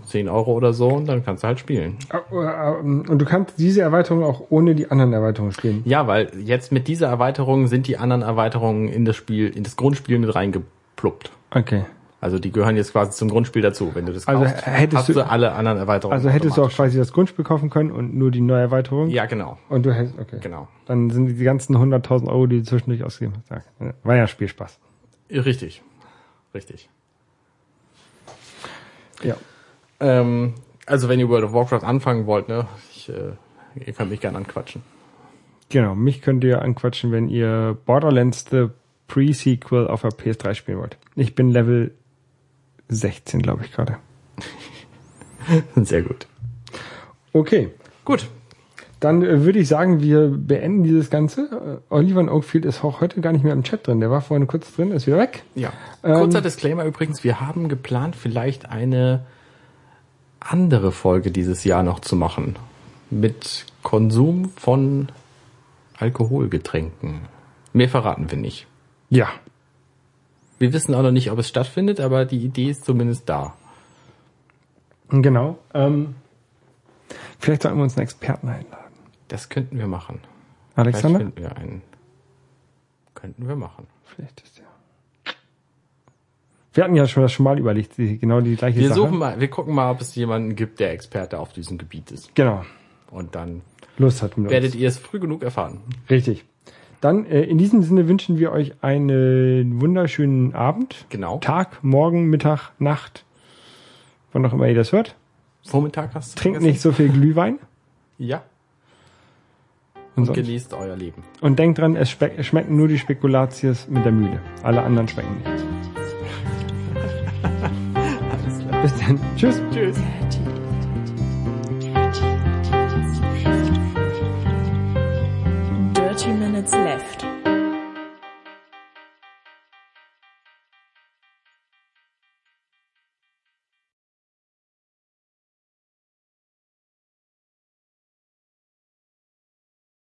10 Euro oder so, und dann kannst du halt spielen. Äh, äh, und du kannst diese Erweiterung auch ohne die anderen Erweiterungen spielen. Ja, weil jetzt mit dieser Erweiterung sind die anderen Erweiterungen in das Spiel, in das Grundspiel mit reingepluppt. Okay. Also die gehören jetzt quasi zum Grundspiel dazu. Wenn du das Also kaufst, hättest hast du- du alle anderen Erweiterungen. Also hättest du auch quasi das Grundspiel kaufen können und nur die neue Erweiterung? Ja, genau. Und du hättest, okay. Genau. Dann sind die ganzen 100.000 Euro, die du zwischendurch ausgegeben hast. War ja Spielspaß. Richtig. Richtig. Ja. Ähm, also wenn ihr World of Warcraft anfangen wollt, ne, ich, äh, ihr könnt mich gerne anquatschen. Genau. Mich könnt ihr anquatschen, wenn ihr Borderlands The Pre-Sequel auf der PS3 spielen wollt. Ich bin Level 16, glaube ich gerade. Sehr gut. Okay. Gut. Dann äh, würde ich sagen, wir beenden dieses Ganze. Äh, Oliver Oakfield ist auch heute gar nicht mehr im Chat drin. Der war vorhin kurz drin, ist wieder weg. Ja. Ähm, Kurzer Disclaimer übrigens, wir haben geplant, vielleicht eine andere Folge dieses Jahr noch zu machen. Mit Konsum von Alkoholgetränken. Mehr verraten wir nicht. Ja. Wir wissen auch noch nicht, ob es stattfindet, aber die Idee ist zumindest da. Genau. Ähm, vielleicht sollten wir uns einen Experten einladen. Das könnten wir machen. Vielleicht Alexander? finden wir einen. Könnten wir machen. Vielleicht ist der. Wir hatten ja schon das schon mal überlegt, die, genau die gleiche Wir Sache. suchen mal, wir gucken mal, ob es jemanden gibt, der Experte auf diesem Gebiet ist. Genau. Und dann Lust hat mit werdet uns. ihr es früh genug erfahren. Richtig. Dann äh, in diesem Sinne wünschen wir euch einen wunderschönen Abend, Genau. Tag, Morgen, Mittag, Nacht, wann auch immer ihr das hört. Vormittag hast du Trinkt vergessen? nicht so viel Glühwein Ja. Und, Und genießt euer Leben. und denkt dran, es, es schmecken nur die Spekulatius mit der Mühle. Alle anderen schmecken nicht. Alles klar. Bis dann. Tschüss. Tschüss. Dirty Minutes Left.